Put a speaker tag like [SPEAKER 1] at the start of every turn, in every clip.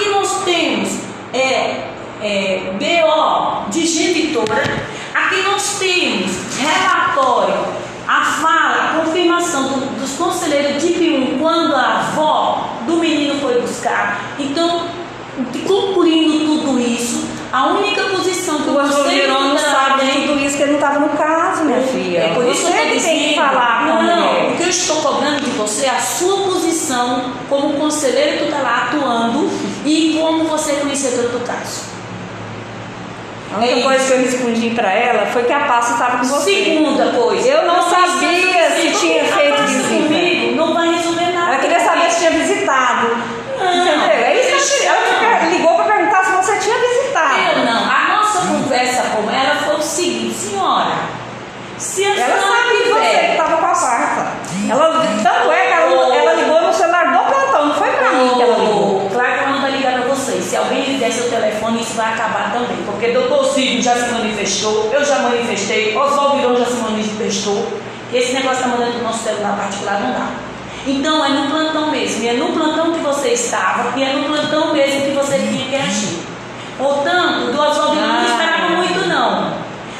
[SPEAKER 1] Aqui nós temos é, é, BO de genitora. Aqui nós temos relatório, a fala, confirmação do, dos conselheiros de PIUM quando a avó do menino foi buscar. Então, concluindo tudo isso, a única posição que
[SPEAKER 2] O
[SPEAKER 1] o
[SPEAKER 2] pastor
[SPEAKER 1] conselho
[SPEAKER 2] Jerônimo
[SPEAKER 1] tutelar
[SPEAKER 2] sabe
[SPEAKER 1] tem
[SPEAKER 2] tudo isso que ele não estava no caso, minha filha.
[SPEAKER 1] é por isso
[SPEAKER 2] você
[SPEAKER 1] que
[SPEAKER 2] que tem que falar
[SPEAKER 1] Não,
[SPEAKER 2] mulher.
[SPEAKER 1] o que eu estou cobrando de você é a sua posição como conselheiro tutelar atuando e como você é conhecedor do caso.
[SPEAKER 2] A única
[SPEAKER 1] É
[SPEAKER 2] coisa que eu respondi pra ela foi que a pasta estava com você.
[SPEAKER 1] Segunda coisa.
[SPEAKER 2] Eu não
[SPEAKER 1] é
[SPEAKER 2] sabia se tinha feito
[SPEAKER 1] pasta
[SPEAKER 2] visita.
[SPEAKER 1] comigo não vai resolver nada.
[SPEAKER 2] Ela queria saber se tinha visitado.
[SPEAKER 1] Não,
[SPEAKER 2] entendeu? É isso que. Ela ligou para perguntar se você tinha visitado.
[SPEAKER 1] Eu não. A nossa conversa com ela foi o seguinte, senhora. Se a
[SPEAKER 2] Ela
[SPEAKER 1] senhora
[SPEAKER 2] sabe que você estava com a parta. Ela, tanto é que ela, ela ligou no celular do plantão, não foi pra mim que ela ligou.
[SPEAKER 1] Oh, Claro que ela não vai ligar para vocês. Se alguém lhe der seu telefone, isso vai acabar também. Porque doutor Cid já se manifestou, eu já manifestei, Oswaldo Virão já se manifestou. Esse negócio está mandando para o nosso celular particular não dá. Então é no plantão mesmo. E é no plantão que você estava, e é no plantão mesmo que você tinha que agir. Portanto, do Oswaldo Virão não esperava muito, não.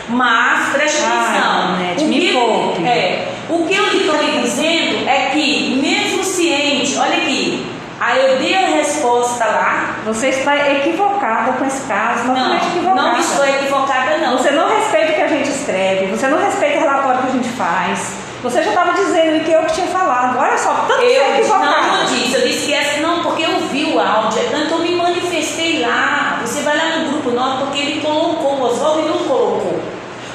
[SPEAKER 1] Mas, preste atenção. O
[SPEAKER 2] me
[SPEAKER 1] que-
[SPEAKER 2] poupe.
[SPEAKER 1] É, o que eu lhe estou lhe dizendo é que, mesmo ciente, olha aqui, aí eu dei a resposta lá.
[SPEAKER 2] Você está equivocada com esse caso,
[SPEAKER 1] Não,
[SPEAKER 2] equivocada.
[SPEAKER 1] não estou equivocada, não.
[SPEAKER 2] Você não respeita o que a gente escreve, você não respeita o relatório que a gente faz. Você já estava dizendo que eu que tinha falado. Olha só, tanto que você é
[SPEAKER 1] Eu
[SPEAKER 2] equivocada.
[SPEAKER 1] não, não disse, eu disse que essa não, porque eu vi o áudio, então eu me manifestei lá. Você vai lá no grupo nosso, porque ele colocou, o Oswaldo não colocou.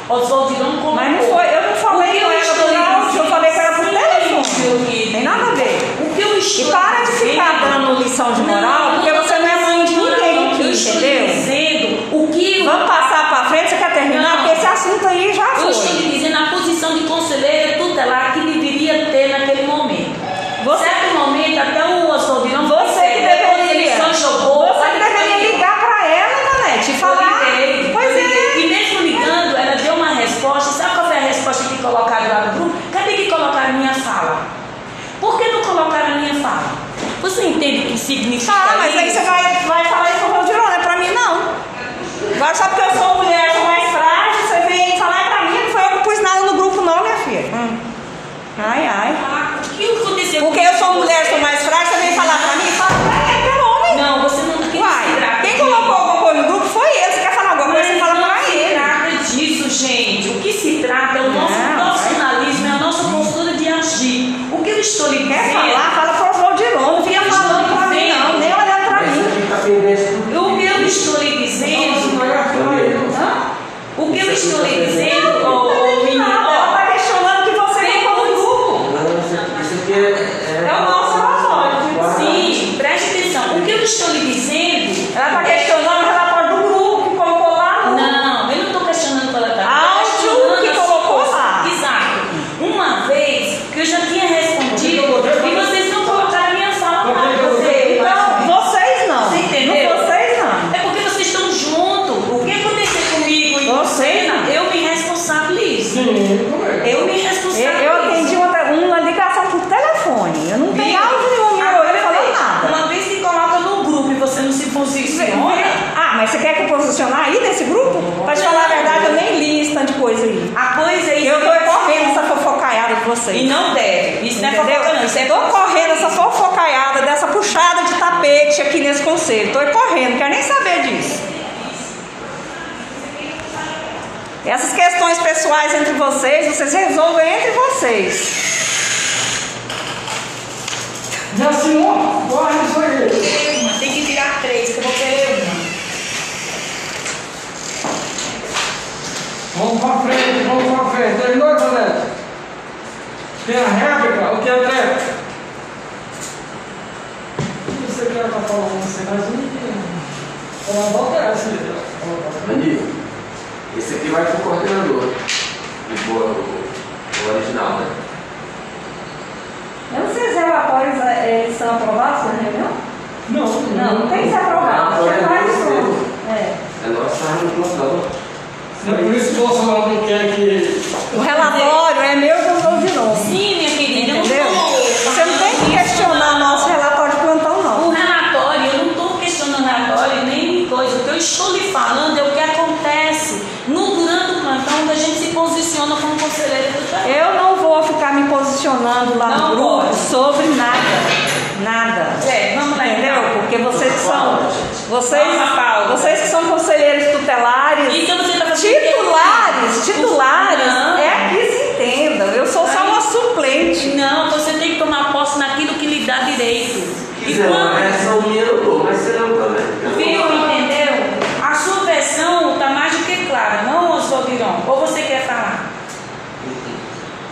[SPEAKER 1] Oswaldo não colocou.
[SPEAKER 2] Mas não foi, eu não falei
[SPEAKER 1] O que
[SPEAKER 2] com ela
[SPEAKER 1] estou
[SPEAKER 2] por
[SPEAKER 1] lhe
[SPEAKER 2] áudio, eu
[SPEAKER 1] dizendo-
[SPEAKER 2] falei com ela por
[SPEAKER 1] Sim,
[SPEAKER 2] telefone.
[SPEAKER 1] meu querido.
[SPEAKER 2] Tem nada a ver.
[SPEAKER 1] O que eu estou
[SPEAKER 2] E para de
[SPEAKER 1] dizendo-
[SPEAKER 2] ficar dando lição de moral, porque você não é mãe de ninguém
[SPEAKER 1] Eu
[SPEAKER 2] aqui,
[SPEAKER 1] estou
[SPEAKER 2] entendeu?
[SPEAKER 1] dizendo o que o-
[SPEAKER 2] Vamos passar para frente, você quer terminar?
[SPEAKER 1] Não.
[SPEAKER 2] Porque esse assunto aí já
[SPEAKER 1] Eu estou
[SPEAKER 2] foi.
[SPEAKER 1] lhe dizendo a posição de conselheira tutelar que deveria ter naquele momento.
[SPEAKER 2] Você-
[SPEAKER 1] certo momento, até o Oswaldo não
[SPEAKER 2] Você que
[SPEAKER 1] depois ele
[SPEAKER 2] deveria.
[SPEAKER 1] só jogou.
[SPEAKER 2] Você que deveria ligar para ela, Nanete, e
[SPEAKER 1] Eu
[SPEAKER 2] falar.
[SPEAKER 1] liguei,
[SPEAKER 2] Pois
[SPEAKER 1] eu liguei.
[SPEAKER 2] é.
[SPEAKER 1] E mesmo ligando, ela deu uma resposta. Sabe qual foi a resposta que colocaram lá no grupo? Cadê que colocaram minha fala? Por que não colocaram a minha fala? Você entende o que significa
[SPEAKER 2] Tá, mas aí
[SPEAKER 1] isso?
[SPEAKER 2] você vai, vai falar isso com o Valdirão, não é pra mim não. Agora só porque eu sou mulher, sou mais frágil, você vem falar é pra mim, não foi eu que pus nada no grupo não, minha filha. Hum. Ai, ai.
[SPEAKER 1] Ah, O que aconteceu?
[SPEAKER 2] Porque eu sou mulher, sou mais frágil, você vem falar pra mim? Fala pra ele, pelo homem.
[SPEAKER 1] Não, você não tem que se
[SPEAKER 2] Uai,
[SPEAKER 1] trata
[SPEAKER 2] quem
[SPEAKER 1] disso.
[SPEAKER 2] colocou alguma coisa no grupo foi ele. Você quer falar alguma coisa, você fala
[SPEAKER 1] não
[SPEAKER 2] pra
[SPEAKER 1] se
[SPEAKER 2] ele.
[SPEAKER 1] trata disso, gente. O que se trata é o nosso
[SPEAKER 2] Não,
[SPEAKER 1] profissionalismo, é a nossa postura de agir. O que eu estou lhe
[SPEAKER 2] Quer
[SPEAKER 1] dizendo?
[SPEAKER 2] falar, fala pro Valdirão, não fica
[SPEAKER 1] Eu
[SPEAKER 2] falando
[SPEAKER 1] estou
[SPEAKER 2] pra mim
[SPEAKER 1] dizendo.
[SPEAKER 2] não, nem olhando pra
[SPEAKER 3] Mas
[SPEAKER 2] mim.
[SPEAKER 3] a gente tá pendente do
[SPEAKER 1] O que eu estou lhe dizendo? Hã? O que eu estou lhe dizendo, ô, ô menino?
[SPEAKER 2] Nada, ela
[SPEAKER 1] ó,
[SPEAKER 2] tá questionando que você
[SPEAKER 1] Tem
[SPEAKER 2] colocou no grupo.
[SPEAKER 3] Não, isso isso aqui é.
[SPEAKER 2] É o nosso relatório.
[SPEAKER 1] Sim, preste atenção. O que eu estou lhe dizendo.
[SPEAKER 2] Ela tá questionando o relatório do grupo que colocou lá no.
[SPEAKER 1] Não, eu não estou questionando pela tabela.
[SPEAKER 2] Áudio que colocou lá.
[SPEAKER 1] Exato. Uma vez que eu já tinha respondido e vocês não colocaram a minha fala lá. Você,
[SPEAKER 2] Então, vocês não.
[SPEAKER 1] Você entendeu?
[SPEAKER 2] Não, vocês não.
[SPEAKER 1] É porque vocês estão juntos. O que aconteceu comigo e
[SPEAKER 2] Vocês não.
[SPEAKER 1] eu me responsabilizo. Eu me
[SPEAKER 2] Eu,
[SPEAKER 1] responsabilizo.
[SPEAKER 2] eu atendi uma, uma ligação por telefone. Eu não tenho
[SPEAKER 1] Viu?
[SPEAKER 2] áudio nenhum meu
[SPEAKER 1] Agora
[SPEAKER 2] olho falando
[SPEAKER 1] veja,
[SPEAKER 2] nada.
[SPEAKER 1] Uma vez que coloca no grupo e você não se posiciona,
[SPEAKER 2] Ah, mas você quer que eu posicionar aí nesse grupo? Pra te falar a verdade, eu nem li esse tanto de coisa aí.
[SPEAKER 1] a coisa é
[SPEAKER 2] Eu tô correndo essa
[SPEAKER 1] E não deve. Isso não é
[SPEAKER 2] Entendeu?
[SPEAKER 1] fofoca, não. Isso é
[SPEAKER 2] Tô correndo essa fofocaiada dessa puxada de tapete aqui nesse conselho. Tô correndo, quero nem saber disso. Essas questões pessoais entre vocês, vocês resolvem entre vocês.
[SPEAKER 4] Já? Guarda isso aí.
[SPEAKER 1] uma. Tem que tirar três, que eu vou querer uma.
[SPEAKER 4] Vamos pra frente, vamos pra frente. Tem a réplica, o que é a réplica? O que você quer falar com você? Mas não Ela volta essa, entendeu?
[SPEAKER 3] Amigo, esse aqui vai pro coordenador. E for o, original, né?
[SPEAKER 2] Eu não sei se os relatórios eh, eles são aprovados na reunião.
[SPEAKER 4] Não,
[SPEAKER 2] Não, não tem que ser aprovado.
[SPEAKER 3] Relatório
[SPEAKER 2] Você
[SPEAKER 3] é
[SPEAKER 2] faz isso. É.
[SPEAKER 3] É nós que estamos no plantão.
[SPEAKER 4] É por isso que o Bolsonaro não quer que.
[SPEAKER 2] O relatório é meu eu estou lhe falando
[SPEAKER 1] é o que acontece no
[SPEAKER 2] durante
[SPEAKER 1] o
[SPEAKER 2] plantão que a gente se posiciona como conselheiro do
[SPEAKER 1] trabalho.
[SPEAKER 2] Eu não
[SPEAKER 1] vou ficar me posicionando lá não no grupo pode. sobre nada. Nada. É, vamos lá.
[SPEAKER 2] Entendeu?
[SPEAKER 1] Então.
[SPEAKER 2] Porque vocês que são. Vocês, vocês que são conselheiros tutelares.
[SPEAKER 1] Então você tá
[SPEAKER 2] titulares, titulares.
[SPEAKER 1] Não.
[SPEAKER 2] É aqui se entendam. Eu sou só uma suplente.
[SPEAKER 1] Não, você tem que tomar posse naquilo que lhe dá direito. E
[SPEAKER 3] não,
[SPEAKER 1] quando...
[SPEAKER 3] é só o dinheiro, mas você não.
[SPEAKER 1] Ou você quer falar?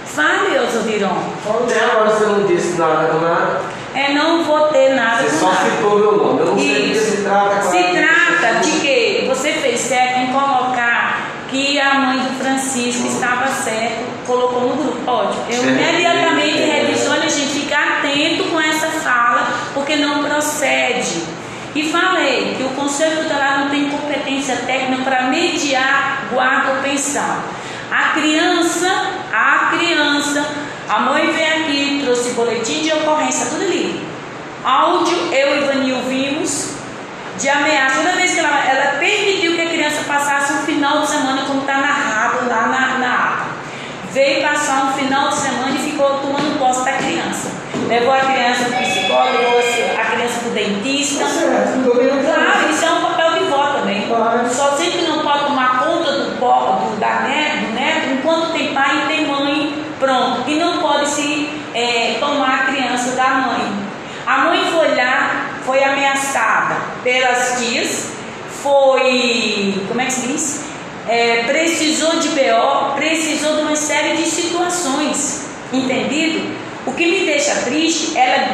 [SPEAKER 1] Fale, Oswaldiron.
[SPEAKER 3] Até agora você não disse nada com nada.
[SPEAKER 1] É, não vou ter nada
[SPEAKER 3] Você
[SPEAKER 1] com
[SPEAKER 3] só
[SPEAKER 1] nada.
[SPEAKER 3] citou meu nome. Eu não sei do que se trata.
[SPEAKER 1] Se
[SPEAKER 3] claro.
[SPEAKER 1] trata de que você fez certo em colocar que a mãe do Francisco estava certo, colocou no grupo. Ótimo. Eu imediatamente redigi, olha gente, fica atento com essa fala, porque não procede. E falei que o Conselho Tutelar não tem competência técnica para mediar guarda ou pensar. A criança, a criança, a mãe veio aqui, trouxe boletim de ocorrência, tudo ali. Áudio, eu e Vanil vimos, de ameaça. Toda vez que ela, ela permitiu que a criança passasse um final de semana, como está narrado lá na, na ata. Veio passar um final de semana e ficou tomando posse da criança. Levou a criança para o psicólogo, levou a criança para o dentista.
[SPEAKER 4] Tá certo, não domina
[SPEAKER 1] Claro, isso é um papel de vó também.
[SPEAKER 4] Claro.
[SPEAKER 1] Só sei que não pode tomar conta do, po- do, da neto, do neto enquanto tem pai e tem mãe, pronto. E não pode se eh, tomar a criança da mãe. A mãe foi lá, foi ameaçada pelas tias, foi. Como é que se diz? Eh, precisou de BO, precisou de uma série de situações, entendido? O que me deixa triste, ela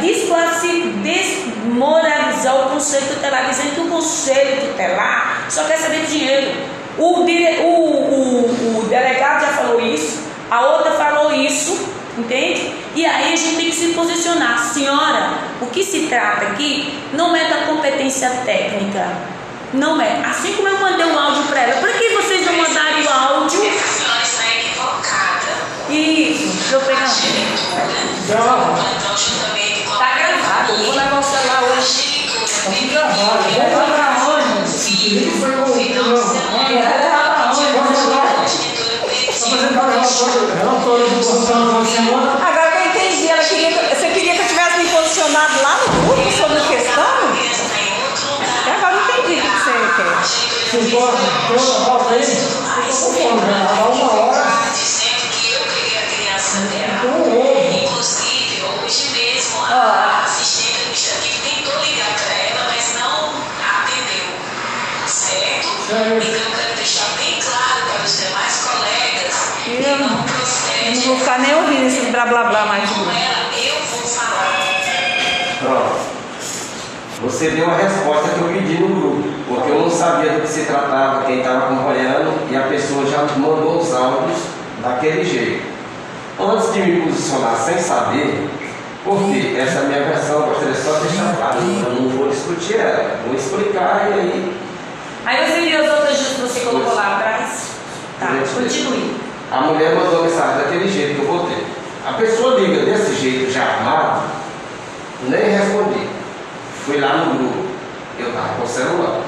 [SPEAKER 1] desmoralizar o conselho tutelar, dizendo que o conselho tutelar só quer saber de dinheiro. O, dire- o, o, o delegado já falou isso, a outra falou isso, entende? E aí a gente tem que se posicionar. Senhora, o que se trata aqui não é da competência técnica. Não é. Assim como eu mandei o áudio para ela, por que vocês não mandaram o áudio? Isso, deixa eu pegar.
[SPEAKER 5] Com a
[SPEAKER 1] Tá gravado, vou o celular hoje.
[SPEAKER 4] Tá gravado.
[SPEAKER 1] Levar pra onde?
[SPEAKER 4] Isso foi com o
[SPEAKER 1] levar pra onde?
[SPEAKER 4] Posso mandar?
[SPEAKER 5] escritura
[SPEAKER 4] Está
[SPEAKER 5] flexível.
[SPEAKER 4] apresentado relatório, relatório do plantão da semana.
[SPEAKER 2] Agora que eu entendi, ela queria que, você queria que eu tivesse me posicionado lá no grupo sobre a questão?
[SPEAKER 5] A
[SPEAKER 2] agora eu entendi o que você quer.
[SPEAKER 4] Vocês podem, tem outra pauta aí? Eu tô falando, já
[SPEAKER 2] vou ficar nem ouvindo esses blá blá blá mais de
[SPEAKER 5] Com
[SPEAKER 2] mim.
[SPEAKER 5] ela, eu vou falar.
[SPEAKER 3] Pronto. Você deu a resposta que eu pedi no grupo, porque eu não sabia do que se tratava, quem estava acompanhando, e a pessoa já mandou os áudios daquele jeito. Antes de me posicionar sem saber, porque essa é a minha versão, eu gostaria só de deixar claro, eu não vou discutir ela, vou explicar e aí
[SPEAKER 1] Aí você viu as outras que você colocou lá atrás? Tá, continue.
[SPEAKER 3] A mulher mandou mensagem daquele jeito que eu botei. A pessoa liga desse jeito já armado, nem respondi. Fui lá no grupo, eu estava com o celular.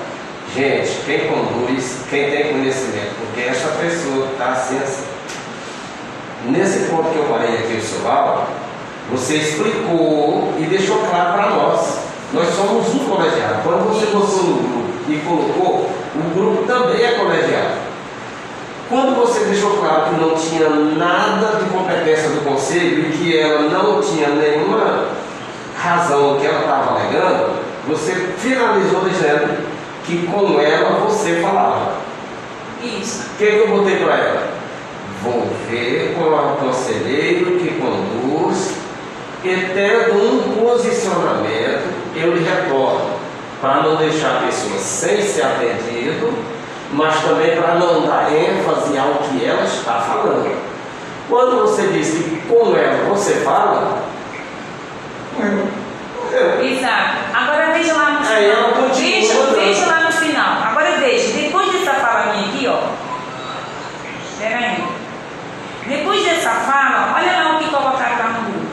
[SPEAKER 3] Gente, quem conduz, quem tem conhecimento, porque essa pessoa está assim, assim. Nesse ponto que eu parei aqui o seu áudio, você explicou e deixou claro para nós. Nós somos um colegiado. Quando você botou no grupo e colocou, o grupo também é colegiado. Quando você deixou claro que não tinha nada de competência do conselho e que ela não tinha nenhuma razão que ela estava alegando, você finalizou dizendo que com ela você falava.
[SPEAKER 1] Isso.
[SPEAKER 3] O que, que eu botei para ela? Vou ver com o conselheiro que conduz e tendo um posicionamento, eu lhe retorno, para não deixar a pessoa sem ser atendido, mas também para não dar ênfase ao que ela está falando. Quando você diz que com ela você fala, eu,
[SPEAKER 1] Exato. Agora veja lá no final. veja lá no final. Agora veja, depois dessa fala minha aqui, ó. Espera aí. Depois dessa fala, olha lá o que colocaram lá no grupo.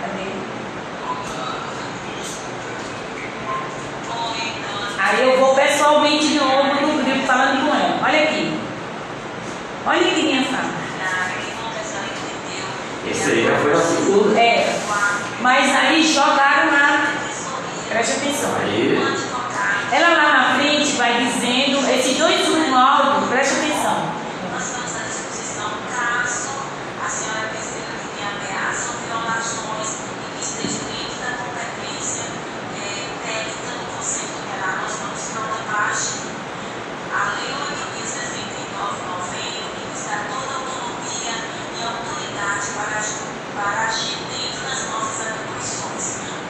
[SPEAKER 1] Cadê? Aí eu vou pessoalmente de novo no grupo falando com ela. Olha aqui. Olha que minha fala.
[SPEAKER 3] Esse aí já foi a segunda.
[SPEAKER 1] É. Mas aí jogaram lá. Preste atenção.
[SPEAKER 3] Aí,
[SPEAKER 1] Ela lá na frente vai dizendo, esses dois no alto, preste atenção.
[SPEAKER 5] Nós estamos à disposição caso a senhora perceba que tem ameaça ou violações e que esteja dentro da competência eh, técnica do Conselho Tutelar. Nós vamos prorrogar a Lei 8.069 que nos dá toda a autonomia e autoridade para agir, para agir dentro das nossas atribuições.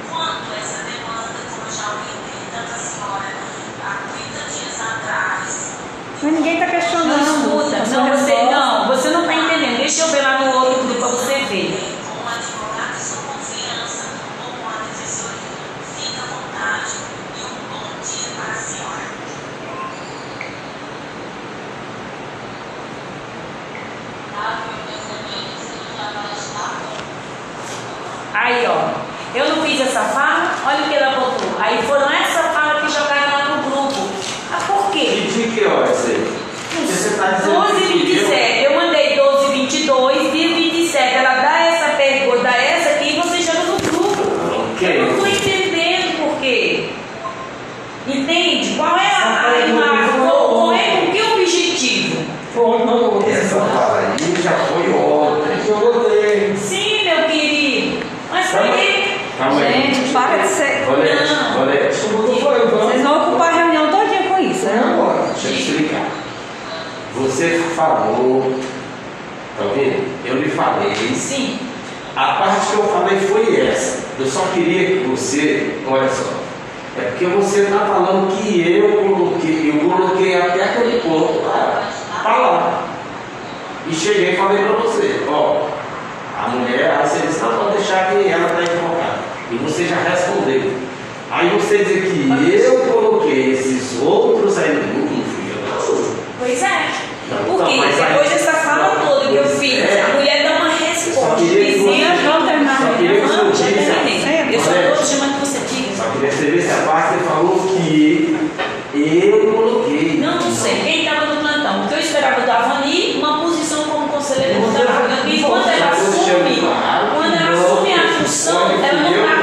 [SPEAKER 5] Quanto a essa demanda, como eu já orientei tanto a senhora há 30 dias atrás,
[SPEAKER 2] Mas ninguém
[SPEAKER 1] Não
[SPEAKER 2] questionando.
[SPEAKER 1] escuta,
[SPEAKER 2] a sua
[SPEAKER 1] não, você,
[SPEAKER 2] resposta.
[SPEAKER 1] não, você não está entendendo. Deixa eu ver lá no outro grupo para você ver.
[SPEAKER 5] com um advogado de sua confiança ou com a defensoria. Fique à vontade e um bom dia para a senhora.
[SPEAKER 1] Aí, ó. Eu não fiz essa fala, olha o que ela botou. Aí foram essa fala que jogaram lá no grupo. Ah, por quê?
[SPEAKER 3] e de que horas aí? Porque você está dizendo
[SPEAKER 1] 12
[SPEAKER 3] que
[SPEAKER 1] e 27. Eu mandei 12 e 22, dia 27. Ela dá essa pergunta, dá essa aqui e você joga no grupo.
[SPEAKER 3] Ok.
[SPEAKER 1] Eu não estou entendendo por quê. Entende? Qual é a, a imagem? Qual, qual é o que é o objetivo?
[SPEAKER 4] Foi, não,
[SPEAKER 3] eu- Essa fala aí já foi ontem.
[SPEAKER 4] Eu botei.
[SPEAKER 1] Sim, meu querido. Mas por quê?
[SPEAKER 3] Calma aí.
[SPEAKER 2] Gente, para de ser.
[SPEAKER 3] Olete,
[SPEAKER 1] Não.
[SPEAKER 3] Olete,
[SPEAKER 4] Eu botei foi,
[SPEAKER 2] Vocês
[SPEAKER 4] vamos.
[SPEAKER 2] vão ocupar a reunião todinha com isso,
[SPEAKER 4] Vamos
[SPEAKER 2] né?
[SPEAKER 4] embora.
[SPEAKER 3] deixa eu explicar. Você falou, tá ouvindo? Eu lhe falei.
[SPEAKER 1] Sim.
[SPEAKER 3] A parte que eu falei foi essa. Eu só queria que você, olha só, é porque você está falando que eu coloquei, eu coloquei até aquele ponto lá, tá lá. E cheguei e falei para você, ó, a mulher, a seleção pode deixar que ela está equivocada. E você já respondeu. Aí você dizer que eu coloquei esses outros aí no grupo, não fui eu, não.
[SPEAKER 1] Pois é. Porque depois dessa fala toda que eu fiz,
[SPEAKER 3] é.
[SPEAKER 1] a mulher dá uma resposta
[SPEAKER 3] queria que você-
[SPEAKER 1] dizendo.
[SPEAKER 2] Vamos terminar a
[SPEAKER 3] Só queria
[SPEAKER 2] reunião.
[SPEAKER 3] que
[SPEAKER 1] Não,
[SPEAKER 3] você
[SPEAKER 1] já
[SPEAKER 3] disse,
[SPEAKER 1] terminei. Eu só estou chamando que você diga.
[SPEAKER 3] Só queria saber se a parte você falou que eu coloquei.
[SPEAKER 1] Não, não sei. Quem estava no plantão? Porque eu esperava da Avani uma posição como conselheira. E quando ela assume, quando ela assume a função, ela não está.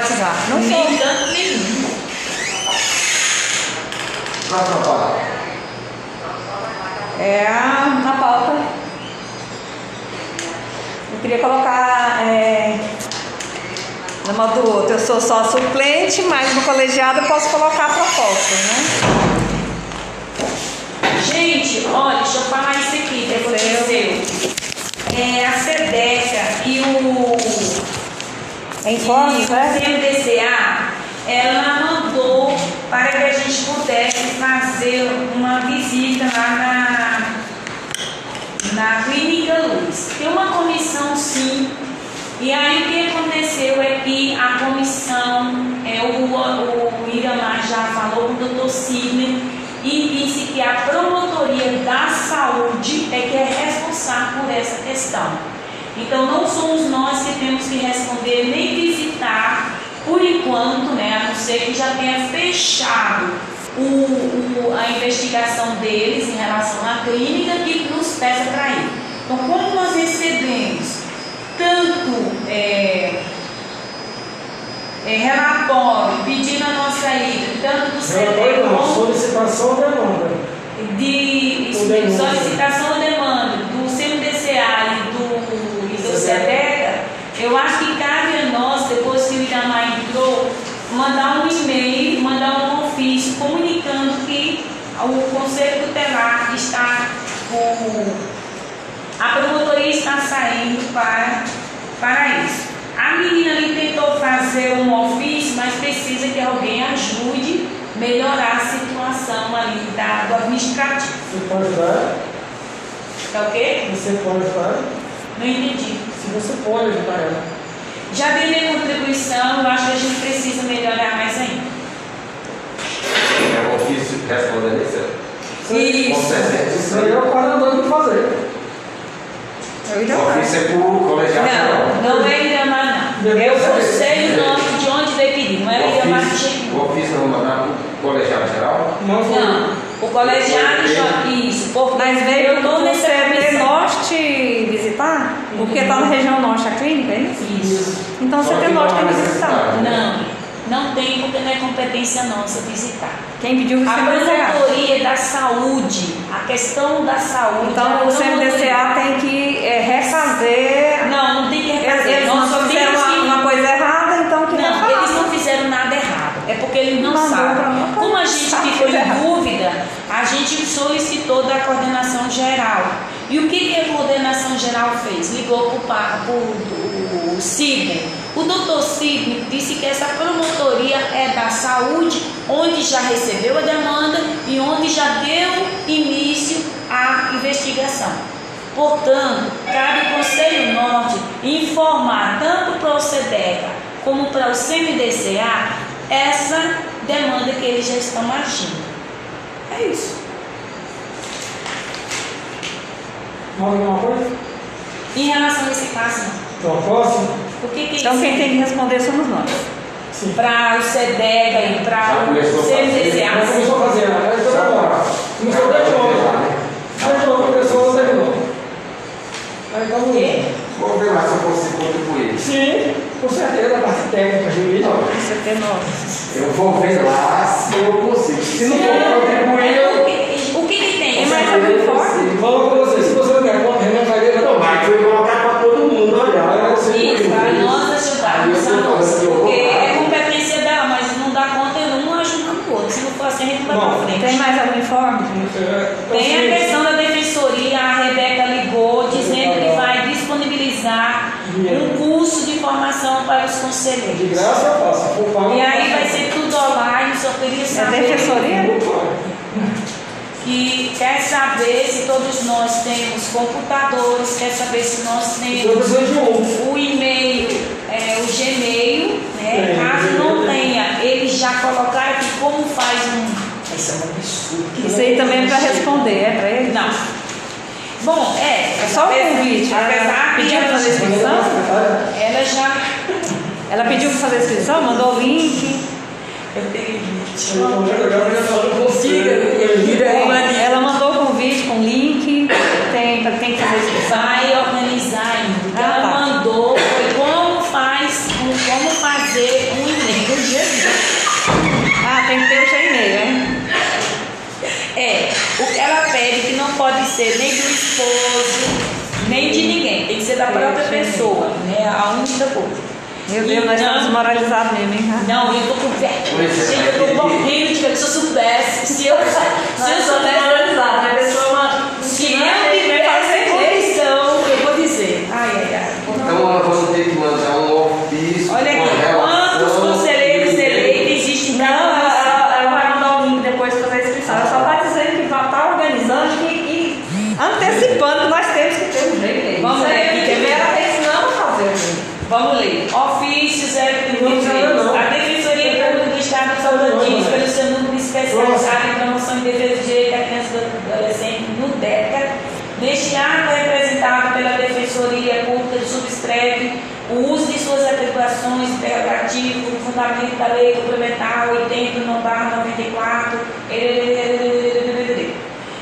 [SPEAKER 2] WhatsApp. Não
[SPEAKER 1] Nem tanto nem.
[SPEAKER 3] Próxima palavra.
[SPEAKER 2] É a, na pauta. Eu queria colocar é, no modo do outro. Eu sou só suplente, mas no colegiado eu posso colocar a proposta, né?
[SPEAKER 1] Gente, olha, deixa eu falar isso aqui que aconteceu. É, a SEDECA e o
[SPEAKER 2] É informe,
[SPEAKER 1] e
[SPEAKER 2] né?
[SPEAKER 1] o CMDCA, ela mandou para que a gente pudesse fazer uma visita lá na, na Clínica Luz. Tem uma comissão sim, e aí o que aconteceu é que a comissão, é, o, o Iramar já falou com o doutor Sidney e disse que a promotoria da saúde é que é responsável por essa questão. Então não somos nós que temos que responder nem visitar por enquanto, né, a não ser que já tenha fechado o, o- a investigação deles em relação à clínica que nos peça para ir. Então, quando nós recebemos tanto é, é, relatório pedindo a nossa ida, tanto do CDE como
[SPEAKER 4] solicitação ou demanda.
[SPEAKER 1] de
[SPEAKER 4] O denúncia.
[SPEAKER 1] solicitação ou demanda do CMDCA e do, e do SEDECA, eu acho que cabe a nós, depois que o Itamar entrou, mandar um e-mail, mandar um ofício comunicando que o Conselho Tutelar está, o, a promotoria está saindo para, para isso. A menina ali tentou fazer um ofício, mas precisa que alguém ajude melhorar a situação ali da, do administrativo.
[SPEAKER 4] Você pode ajudar?
[SPEAKER 1] Tá ok?
[SPEAKER 4] Você pode ajudar?
[SPEAKER 1] Não entendi.
[SPEAKER 4] Se você pode ajudar ela.
[SPEAKER 1] Já dei minha contribuição, eu acho que a gente precisa melhorar mais ainda.
[SPEAKER 3] É um ofício respondendo isso. Com
[SPEAKER 1] Isso.
[SPEAKER 4] Isso aí
[SPEAKER 3] 60%.
[SPEAKER 4] é o coordenador que fazer.
[SPEAKER 2] Eu já
[SPEAKER 3] O ofício é por colegiado.
[SPEAKER 1] Não, não é Iramar, não. Eu não sei o nome de onde veio pedir, não
[SPEAKER 3] O
[SPEAKER 1] era Iramar
[SPEAKER 3] o ofício não mandar para o colegiado geral?
[SPEAKER 4] Não foi.
[SPEAKER 1] Não, o colegiado já isso, porque
[SPEAKER 2] Mas veio
[SPEAKER 1] eu estou
[SPEAKER 2] do
[SPEAKER 1] nessa
[SPEAKER 2] CT. Norte visitar? Porque está na região norte a clínica, é isso?
[SPEAKER 1] Isso.
[SPEAKER 2] Então
[SPEAKER 3] Só que
[SPEAKER 2] Norte
[SPEAKER 3] não
[SPEAKER 2] tem que visitar.
[SPEAKER 3] necessidade.
[SPEAKER 1] Não, não tem porque não é competência nossa visitar.
[SPEAKER 2] Quem pediu o
[SPEAKER 1] A promotoria da saúde, a questão da saúde.
[SPEAKER 2] Então o CMDCA tem que é, refazer.
[SPEAKER 1] Não, não tem que refazer.
[SPEAKER 2] eles
[SPEAKER 1] Nós
[SPEAKER 2] não
[SPEAKER 1] só
[SPEAKER 2] fizeram uma,
[SPEAKER 1] que-
[SPEAKER 2] uma coisa errada, então que
[SPEAKER 1] Não,
[SPEAKER 2] refaça.
[SPEAKER 1] eles não fizeram nada errado. É porque eles não
[SPEAKER 2] pra
[SPEAKER 1] sabem.
[SPEAKER 2] mim,
[SPEAKER 1] Como a gente ficou
[SPEAKER 2] é
[SPEAKER 1] em
[SPEAKER 2] errado.
[SPEAKER 1] dúvida, a gente solicitou da coordenação geral. E o que, que a coordenação geral fez? Ligou para o Sidney. O doutor Sidney disse que essa promotoria é da saúde, onde já recebeu a demanda e onde já deu início à investigação. Portanto, cabe ao Conselho Norte informar tanto para o SEDECA como para o CMDCA essa demanda que eles já estão agindo. É isso.
[SPEAKER 4] Mais alguma coisa?
[SPEAKER 1] Em relação a esse não.
[SPEAKER 4] Então, posso?
[SPEAKER 1] O que, que
[SPEAKER 2] Então quem tem que responder somos nós.
[SPEAKER 1] Para o SEDECA e para o
[SPEAKER 3] começou a fazer?
[SPEAKER 4] Já começou a fazer, né? Então tá bom. Começou desde ontem. Desde ontem começou, não terminou. Aí então,
[SPEAKER 1] O quê?
[SPEAKER 3] Vamos ver mais se eu consigo contribuir.
[SPEAKER 4] Sim, com certeza, a parte técnica, jurídica.
[SPEAKER 2] CT Norte.
[SPEAKER 3] Eu vou ver lá se eu consigo. Se não for contribuir,
[SPEAKER 1] é
[SPEAKER 3] eu.
[SPEAKER 1] O que, que tem?
[SPEAKER 2] Tem mais algum informe?
[SPEAKER 3] Foi colocar para todo mundo olhar.
[SPEAKER 1] Isso, para nós ajudarmos a Porque é competência dela, mas não dá conta, um ajuda o outro. Se não for assim, a gente vai
[SPEAKER 4] Bom,
[SPEAKER 1] para frente.
[SPEAKER 2] Tem mais algum informe?
[SPEAKER 1] Tem a questão da defensoria, a Rebeca ligou dizendo que vai disponibilizar um curso de formação para os
[SPEAKER 4] De
[SPEAKER 1] conselheiros.
[SPEAKER 4] graça se for pago.
[SPEAKER 1] E aí vai ser tudo online, só queria
[SPEAKER 2] É
[SPEAKER 1] saber
[SPEAKER 2] defensoria?
[SPEAKER 1] Que quer saber se todos nós temos computadores, quer saber se nós temos
[SPEAKER 4] um.
[SPEAKER 1] o e-mail, é, o Gmail, né?
[SPEAKER 4] Tem,
[SPEAKER 1] Caso
[SPEAKER 4] tem,
[SPEAKER 1] não
[SPEAKER 4] tem.
[SPEAKER 1] tenha, eles já colocaram aqui como faz um. Isso é um absurdo.
[SPEAKER 2] Isso aí também é para responder, é para ele?
[SPEAKER 1] Não. Bom, é.
[SPEAKER 2] É só o convite.
[SPEAKER 1] Apesar
[SPEAKER 2] Ela
[SPEAKER 1] que
[SPEAKER 2] pediu
[SPEAKER 1] ela,
[SPEAKER 2] para fazer inscrição?
[SPEAKER 1] ela já.
[SPEAKER 2] Ela pediu para fazer inscrição, mandou o link.
[SPEAKER 1] Eu tenho limite.
[SPEAKER 2] É, Ela mandou o convite com link. Tem, tem que fazer.
[SPEAKER 1] Vai organizar ainda.
[SPEAKER 2] Ah,
[SPEAKER 1] ela
[SPEAKER 2] tá.
[SPEAKER 1] mandou foi como faz, como fazer um e-mail.
[SPEAKER 2] Ah, tem que ter o seu e-mail, hein?
[SPEAKER 1] É, o que ela pede que não pode ser nem do esposo, nem de ninguém, tem que ser da própria pessoa, né? A única coisa.
[SPEAKER 2] Meu Deus, nós
[SPEAKER 1] Então-
[SPEAKER 2] estamos desmoralizados mesmo, hein?
[SPEAKER 1] Não, eu tô com vergonha.
[SPEAKER 3] É,
[SPEAKER 1] Gente, eu tô morrendo de vergonha. Se eu soubesse, se eu, se eu soubesse,
[SPEAKER 2] desmoralizados, né? A pessoa
[SPEAKER 1] se eu tivesse condição, eu vou dizer. Ai, ai, ai.
[SPEAKER 3] Então nós vamos ter que mandar um ofício.
[SPEAKER 1] Olha aqui, quantos
[SPEAKER 3] relação
[SPEAKER 1] conselheiros
[SPEAKER 3] de-
[SPEAKER 1] eleitos existem
[SPEAKER 2] Não,
[SPEAKER 1] cada
[SPEAKER 2] ela, ela- ela vai mandar o link depois para fazer a inscrição. Ela só está dizendo que vai estar organizando e, e antecipando que nós temos que ter um jeito aí.
[SPEAKER 1] Vamos
[SPEAKER 2] Se
[SPEAKER 1] ver aqui,
[SPEAKER 2] ele
[SPEAKER 1] quer
[SPEAKER 2] tiver,
[SPEAKER 1] ver?
[SPEAKER 2] ela tem ensinando a fazer.
[SPEAKER 1] Vamos ler. Ofício 033.
[SPEAKER 4] Não sabe não.
[SPEAKER 1] A Defensoria Pública do Estado de Tocantins, pelo seu número especializado em promoção e defesa do direito da criança e do adolescente, no DECA, neste ato é representado pela Defensoria Pública, subscreve o uso de suas atribuições prerrogativas no fundamento da Lei Complementar 80, 94,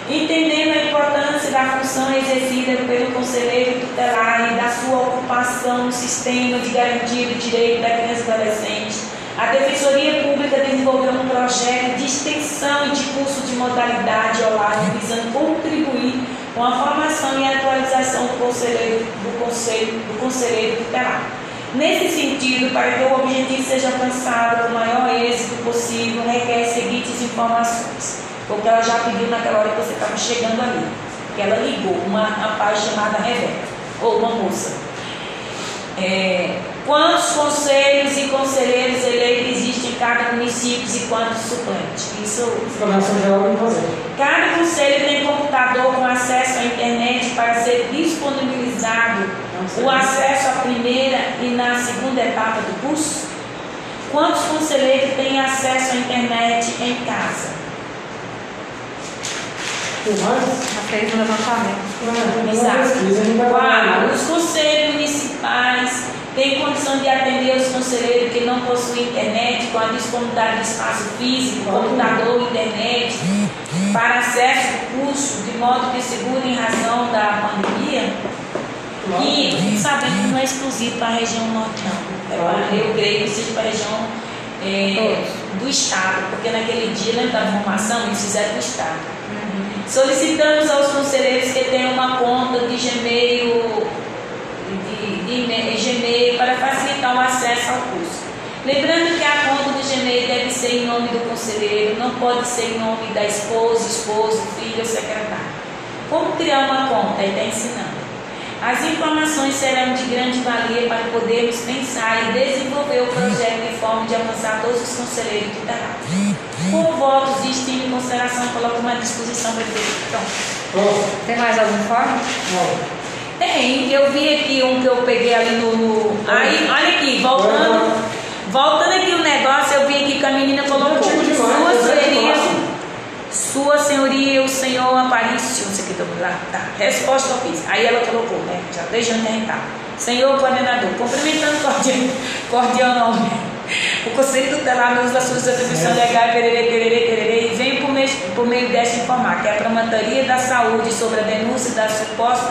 [SPEAKER 1] entendendo a importância da função exercida pelo conselheiro tutelar e da sua ocupação no sistema de garantia do direito da criança e adolescente, a Defensoria Pública desenvolveu um projeto de extensão e de curso de modalidade online visando contribuir com a formação e atualização do conselheiro, do conselho, do conselheiro tutelar. Nesse sentido, para que o objetivo seja alcançado com o maior êxito possível, requer as seguintes informações. Porque ela já pediu naquela hora que você estava chegando ali. Que ela ligou, uma rapaz chamada Rebeca, ou uma moça. É, quantos conselhos e conselheiros eleitos existem em cada município e quantos suplentes? Isso
[SPEAKER 4] Informação geral vamos fazer.
[SPEAKER 1] Cada conselho tem computador com acesso à internet para ser disponibilizado o acesso à primeira e na segunda etapa do curso? Quantos conselheiros têm acesso à internet em casa?
[SPEAKER 4] Tem mais?
[SPEAKER 2] Já fez um levantamento.
[SPEAKER 1] Exato. Quatro, os conselhos municipais têm condição de atender os conselheiros que não possuem internet com a disponibilidade de espaço físico, computador, internet, para acesso ao curso, de modo que seguro em razão da pandemia, e sabendo que não é exclusivo para a região norte, não. É para, eu creio que seja para a região é, do Estado, porque naquele dia, lembra da formação, eles fizeram do Estado. Solicitamos aos conselheiros que tenham uma conta de Gmail, e-mail- Gmail para facilitar o acesso ao curso. Lembrando que a conta do Gmail deve ser em nome do conselheiro, não pode ser em nome da esposa, esposo, filho ou secretário. Como criar uma conta? Ele está ensinando. As informações serão de grande valia para podermos pensar e desenvolver o projeto de forma de alcançar todos os conselheiros tutelados. Com votos de estima e consideração, coloco à disposição para Pronto.
[SPEAKER 4] Pronto.
[SPEAKER 2] Tem mais algum forma?
[SPEAKER 4] Não.
[SPEAKER 1] Tem, eu vi aqui um que eu peguei ali no. no- Aí, olha aqui, voltando. Voltando aqui o negócio, eu vi aqui que a menina colocou. Sua
[SPEAKER 4] é
[SPEAKER 1] senhoria, sua senhoria, o senhor Aparício, não sei o que, lá, tá. Resposta eu fiz. Aí ela colocou, né? Já deixando terminar. Senhor coordenador, cumprimentando cordial- cordialmente o Conselho Tutelar nos das suas atribuições legais, pererê, pererê, pererê, e venho por meio, por meio desta informar que a Promotoria da Saúde sobre a denúncia da suposta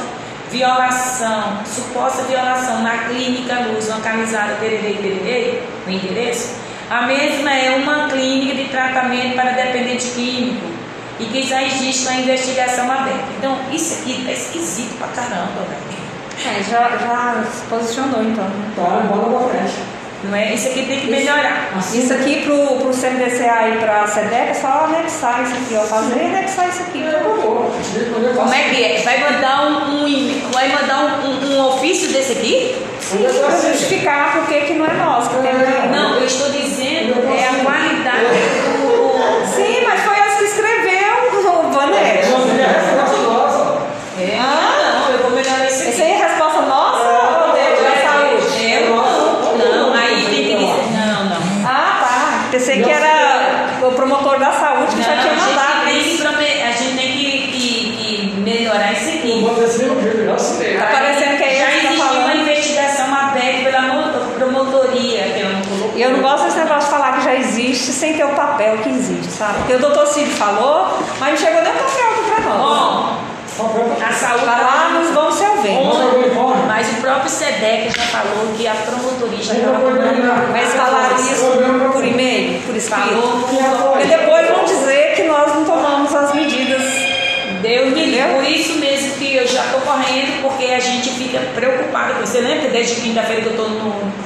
[SPEAKER 1] violação, suposta violação na clínica Luz, localizada pererê, pererê, no endereço, a mesma é uma clínica de tratamento para dependente químico e que já existe uma investigação aberta. Então, isso aqui tá esquisito pra caramba, velho.
[SPEAKER 2] É, já, já se posicionou então.
[SPEAKER 4] Tá, bola pra frente.
[SPEAKER 1] Não é? Isso aqui tem que melhorar.
[SPEAKER 2] Isso aqui pro, pro CMDCA e pra SEDEC é só anexar isso aqui, ó. Fazer e anexar isso aqui, por favor.
[SPEAKER 1] Como é que é? Vai mandar um, um vai mandar um, um- um ofício desse aqui?
[SPEAKER 2] Pra justificar por que não é temos.
[SPEAKER 1] Não, eu estou dizendo é a qualidade do.
[SPEAKER 2] Sim, mas foi essa que escreveu o Vanessa.
[SPEAKER 4] Não, filha, é resposta nossa.
[SPEAKER 1] É, não, eu vou melhorar isso
[SPEAKER 2] Essa
[SPEAKER 1] aqui.
[SPEAKER 2] aí é resposta nossa ou de- da saúde?
[SPEAKER 1] Eu não, não, aí tem que dizer. Não, não.
[SPEAKER 2] Ah, tá. Pensei que era o promotor da saúde que
[SPEAKER 1] Não,
[SPEAKER 2] já tinha
[SPEAKER 1] a gente
[SPEAKER 2] mandado
[SPEAKER 1] tem
[SPEAKER 2] isso.
[SPEAKER 1] que, prome- a gente tem que, que- que melhorar isso
[SPEAKER 4] Não
[SPEAKER 1] aqui.
[SPEAKER 4] vou desse mesmo jeito, não se
[SPEAKER 2] Tá parecendo que é
[SPEAKER 1] Já
[SPEAKER 2] ele que tá
[SPEAKER 1] existe uma
[SPEAKER 2] falando.
[SPEAKER 1] investigação aberta pela mo- promotoria, que ela não colocou.
[SPEAKER 2] E eu não gosto desse negócio de falar que já existe sem ter o papel Porque o doutor Cid falou, mas não chegou nem o papel aqui pra nós.
[SPEAKER 1] Bom, a saúde.
[SPEAKER 2] Tá lá nos
[SPEAKER 4] ao uniforme.
[SPEAKER 1] Mas o próprio SEDEC já falou que a promotoria já estava.
[SPEAKER 2] Mas falaram isso por e-mail, por escrito. E depois vão dizer que nós não tomamos as medidas.
[SPEAKER 1] Deus me livre. Por isso mesmo que eu já estou correndo, porque a gente fica preocupado. Você lembra desde quinta-feira que eu estou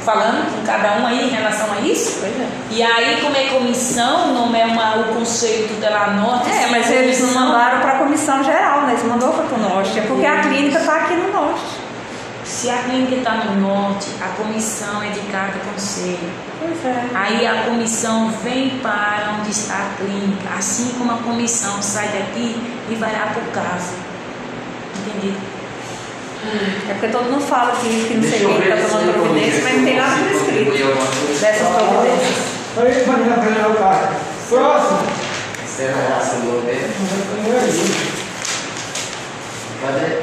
[SPEAKER 1] falando com cada um aí em relação a isso?
[SPEAKER 2] Pois é.
[SPEAKER 1] E aí, como é comissão, não é uma, o Conselho Tutelar Norte.
[SPEAKER 2] É, mas eles não
[SPEAKER 1] comissão.
[SPEAKER 2] mandaram para a comissão geral, né? Eles mandaram para o norte. É porque a clínica está aqui no norte.
[SPEAKER 1] Se a clínica está no norte, a comissão é de cada conselho.
[SPEAKER 2] Pois é.
[SPEAKER 1] Aí a comissão vem para onde está a clínica, assim como a comissão sai daqui e vai lá para o caso. Entendido?
[SPEAKER 2] É porque todo mundo fala que, que não sei
[SPEAKER 3] Deixa eu
[SPEAKER 2] quem está tomando providência, mas não tem nada escrito dessas providências.
[SPEAKER 4] Aí, vai o cara. Próximo.
[SPEAKER 3] Você?
[SPEAKER 4] Não é isso.
[SPEAKER 3] Cadê?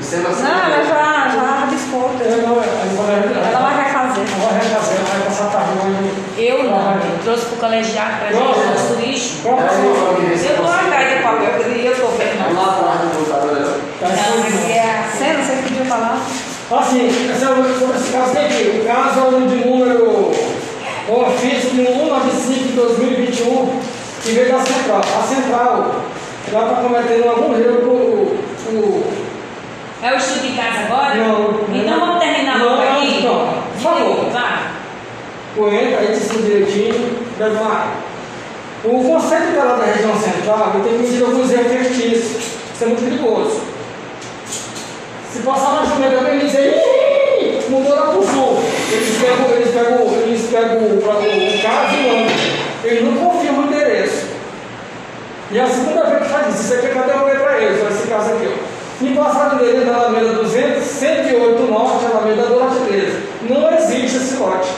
[SPEAKER 3] Você não
[SPEAKER 2] Não, ela já, já rabiscou.
[SPEAKER 4] Eu não, aí vai
[SPEAKER 2] Ela vai refazer.
[SPEAKER 4] Vai refazer, vai passar tarde hoje.
[SPEAKER 1] Eu não, eu trouxe para o colegiado para a gente,
[SPEAKER 4] Próximo.
[SPEAKER 1] nosso turístico.
[SPEAKER 4] Próximo.
[SPEAKER 1] Eu estou atrás do papel, eu estou vendo.
[SPEAKER 3] Lá atrás do computador.
[SPEAKER 4] Tá
[SPEAKER 1] Não,
[SPEAKER 4] escondido.
[SPEAKER 1] aqui é a
[SPEAKER 2] Você não sei o que podia falar.
[SPEAKER 4] Assim, é sobre esse caso tem aqui. O caso é o de número o ofício de 195 de 2021, que veio da central. A central, lá está cometendo algum erro o, o,
[SPEAKER 1] É o estudo de casa agora?
[SPEAKER 4] Não.
[SPEAKER 1] Então vamos terminar
[SPEAKER 4] Não,
[SPEAKER 1] logo aqui?
[SPEAKER 4] não, por favor.
[SPEAKER 1] Vai.
[SPEAKER 4] O entra, aí decide direitinho, deve uma. O conceito da da região central ele tem medido alguns fictícios. Isso é muito perigoso. Se passar na jumenta alguém diz "Ih, mudou lá pro sul. Eles pegam, eles pegam, eles pegam o, o, o caso e mandam. Eles não confirmam o endereço. E a segunda vez que faz isso. Isso aqui é para devolver para eles, esse caso aqui. Ó. E passar o endereço da Alameda 200, 108 Norte, Alameda do Lote 13. Não existe esse lote.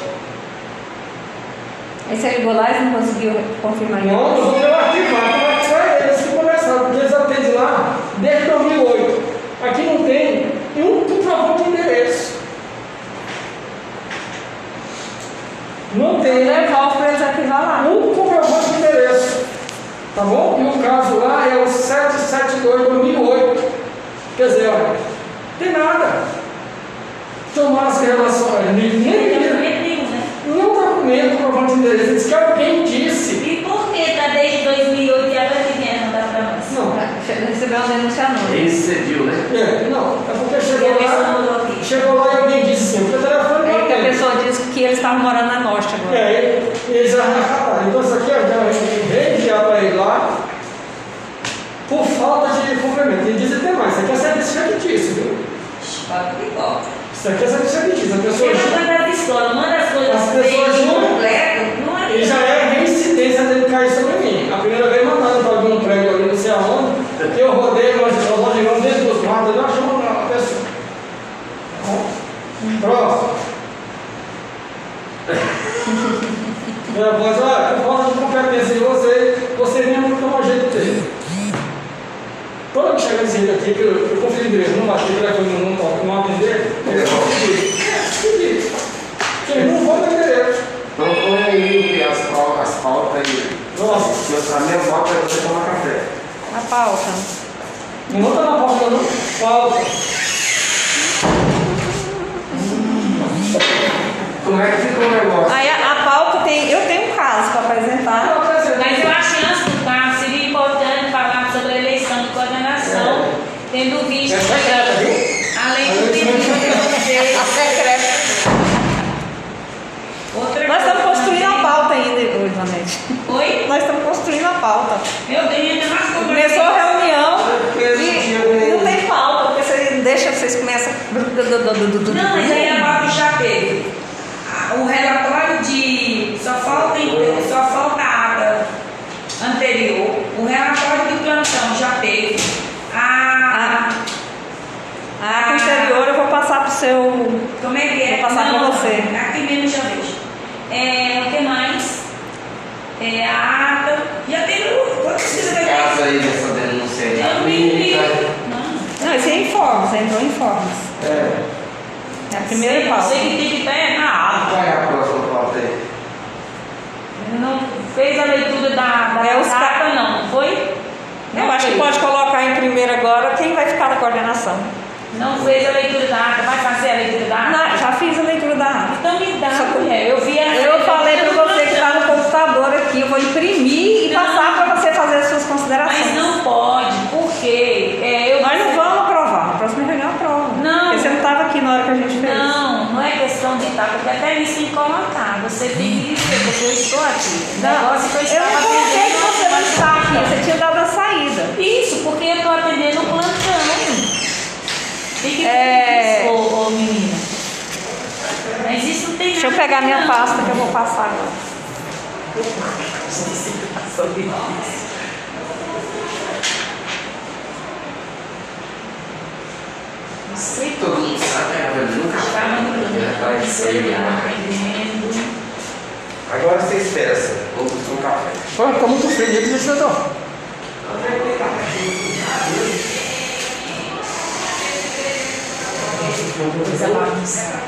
[SPEAKER 2] Aí você ligou lá e não conseguiu confirmar
[SPEAKER 4] Não, nós vamos arquivar, como eles que começaram, porque eles atendem lá desde 2008. Aqui não tem nenhum comprovante de endereço. Não tem
[SPEAKER 2] Devolve para eles arquivar lá.
[SPEAKER 4] um comprovante de endereço. Tá bom? E o caso lá é o 772-2008. Quer dizer, olha, tem nada. Tomás que relação. Nem,
[SPEAKER 1] Não
[SPEAKER 4] nem,
[SPEAKER 1] tem documento nenhum, né?
[SPEAKER 4] não documento provando de endereço. Diz que alguém disse.
[SPEAKER 1] E por que tá desde 2008 e agora que vem mandar pra nós?
[SPEAKER 4] Não,
[SPEAKER 2] Recebeu uma denúncia anônima.
[SPEAKER 3] Cediu, né?
[SPEAKER 4] é, não, é porque chegou
[SPEAKER 1] a
[SPEAKER 4] lá. Chegou lá e alguém disse assim, porque o telefone
[SPEAKER 2] É que a pessoa disse que eles estavam morando na Norte agora.
[SPEAKER 4] É, e eles já arracaram. Então isso aqui é já reenviar para ele lá por falta de complemento. E diz até mais, isso aqui é serviço fictício, viu?
[SPEAKER 1] Pago de volta.
[SPEAKER 4] Isso aqui é serviço fictício. A pessoa
[SPEAKER 1] manda as coisas
[SPEAKER 4] As pessoas
[SPEAKER 1] bem
[SPEAKER 4] juram.
[SPEAKER 1] completo, não é
[SPEAKER 4] E já é reincidência dele cair sobre mim. A primeira vez mandando para algum prédio ali, não sei aonde, eu rodei, nós nós chegamos dentro dos matos, nós chamamos a pessoa. Tá? Próximo. Minha voz, olha, por falta de competência de você, você mesmo tomar o jeito dele. Quando eu chegar nesse aqui, que eu, eu confio em Deus, não bati telefone, não, não, não atender, eu vou pedir. Pedir. Quem não vou atender.
[SPEAKER 3] Então põe aí as, pau- as pautas aí.
[SPEAKER 4] Nossa.
[SPEAKER 3] Eu- A minha pauta é você tomar café.
[SPEAKER 2] A pauta.
[SPEAKER 4] Não bota na pauta, não. Pauta.
[SPEAKER 3] Como é que ficou o negócio?
[SPEAKER 2] Aí a, a pauta tem. Eu tenho um caso para apresentar.
[SPEAKER 1] Mas eu acho que antes do caso seria importante falar sobre a eleição de coordenação, tendo visto,
[SPEAKER 4] É secreta, viu?
[SPEAKER 1] além do pedido
[SPEAKER 4] é
[SPEAKER 1] de vocês. Outra
[SPEAKER 2] Nós estamos construindo a pauta ainda, Ivanete.
[SPEAKER 1] Oi?
[SPEAKER 2] Nós estamos construindo a pauta.
[SPEAKER 1] Meu Deus, ainda mais como
[SPEAKER 2] Começou a reunião e não tem pauta, porque você deixa, vocês começam.
[SPEAKER 1] Não, mas aí a já teve. Ah, O relatório de. Só falta, só falta a ata anterior. O relatório de plantão já teve. A.
[SPEAKER 2] A ata anterior eu vou passar para o seu.
[SPEAKER 1] Como é que é?
[SPEAKER 2] Vou passar pra você.
[SPEAKER 1] Aqui mesmo já vejo. É, o que mais? É a ata. Já teve. Quantas
[SPEAKER 3] Caso aí dessa denúncia aí.
[SPEAKER 1] Não.
[SPEAKER 2] Não, esse é informes, entrou em informes.
[SPEAKER 3] É.
[SPEAKER 2] É a primeira
[SPEAKER 1] Sei-
[SPEAKER 2] pauta.
[SPEAKER 1] Sei que tem que estar na ata.
[SPEAKER 3] Qual é a próxima pauta aí?
[SPEAKER 1] Não fez a leitura da, da
[SPEAKER 2] É os
[SPEAKER 1] não, foi?
[SPEAKER 2] Eu
[SPEAKER 1] Não
[SPEAKER 2] acho que pode colocar em primeiro agora quem vai ficar na coordenação.
[SPEAKER 1] Não fez a leitura da ata, vai fazer a leitura da ata?
[SPEAKER 2] Não, já fiz a leitura da ata.
[SPEAKER 1] Então me dá,
[SPEAKER 2] Só que-
[SPEAKER 1] mulher. Eu vi a
[SPEAKER 2] Eu falei para você que está no computador aqui, eu vou imprimir e
[SPEAKER 1] Não.
[SPEAKER 2] passar para você fazer as suas considerações.
[SPEAKER 1] Mas não pode, porque é, eu
[SPEAKER 2] Nós não vamos aprovar, na próxima reunião aprova.
[SPEAKER 1] Não.
[SPEAKER 2] Porque você não estava aqui na hora que a gente fez.
[SPEAKER 1] Não, não é questão de estar, porque até isso tem que colocar. Você tem que dizer, porque eu estou aqui. O
[SPEAKER 2] Não,
[SPEAKER 1] negócio que eu
[SPEAKER 2] eu não coloquei que você não está aqui, você tinha dado a saída.
[SPEAKER 1] Isso, porque eu estou atendendo o plantão. Que
[SPEAKER 2] É.
[SPEAKER 1] isso, ô, ô menina. Mas isso não tem
[SPEAKER 2] Deixa eu pegar minha pasta que eu vou passar agora.
[SPEAKER 1] Não sei
[SPEAKER 3] Todo mundo sabe, é, velho, nunca
[SPEAKER 1] Estava atendendo.
[SPEAKER 3] Agora você espera, essa. Vou buscar um café.
[SPEAKER 4] Pô, tá muito frio, que deixa eu dar.
[SPEAKER 1] Coisa bagunçada.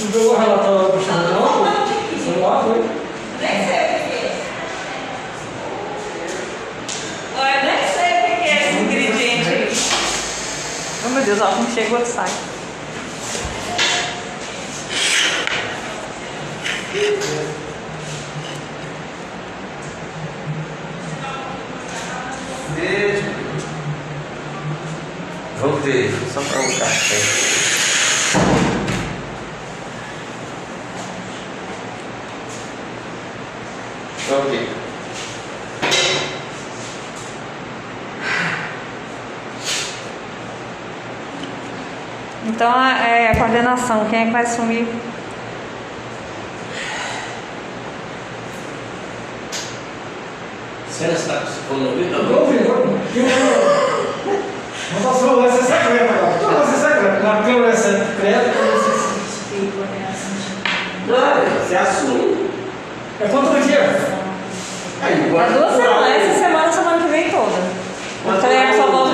[SPEAKER 4] Não jogou o relatório pro chão, não? Celular, foi?
[SPEAKER 1] Nem sei o que é. Olha, nem sei o que é esse ingrediente aí.
[SPEAKER 2] Oh meu Deus, ó, um chega, outro sai.
[SPEAKER 3] Beijo. Voltei, só para um café.
[SPEAKER 2] Então, a- é a coordenação, quem é que vai assumir?
[SPEAKER 3] Você não está falando?
[SPEAKER 4] Eu ouvindo, eu tô ouvindo. Votação vai ser secreta agora. Não vai ser secreta. Na Câmara é secreta.
[SPEAKER 3] Não, você assume.
[SPEAKER 4] É quanto dia?
[SPEAKER 3] Aí,
[SPEAKER 2] É
[SPEAKER 3] guarda
[SPEAKER 2] duas semanas, essa semana, semana que vem toda.
[SPEAKER 3] Mas
[SPEAKER 2] treco
[SPEAKER 3] o-
[SPEAKER 2] só volta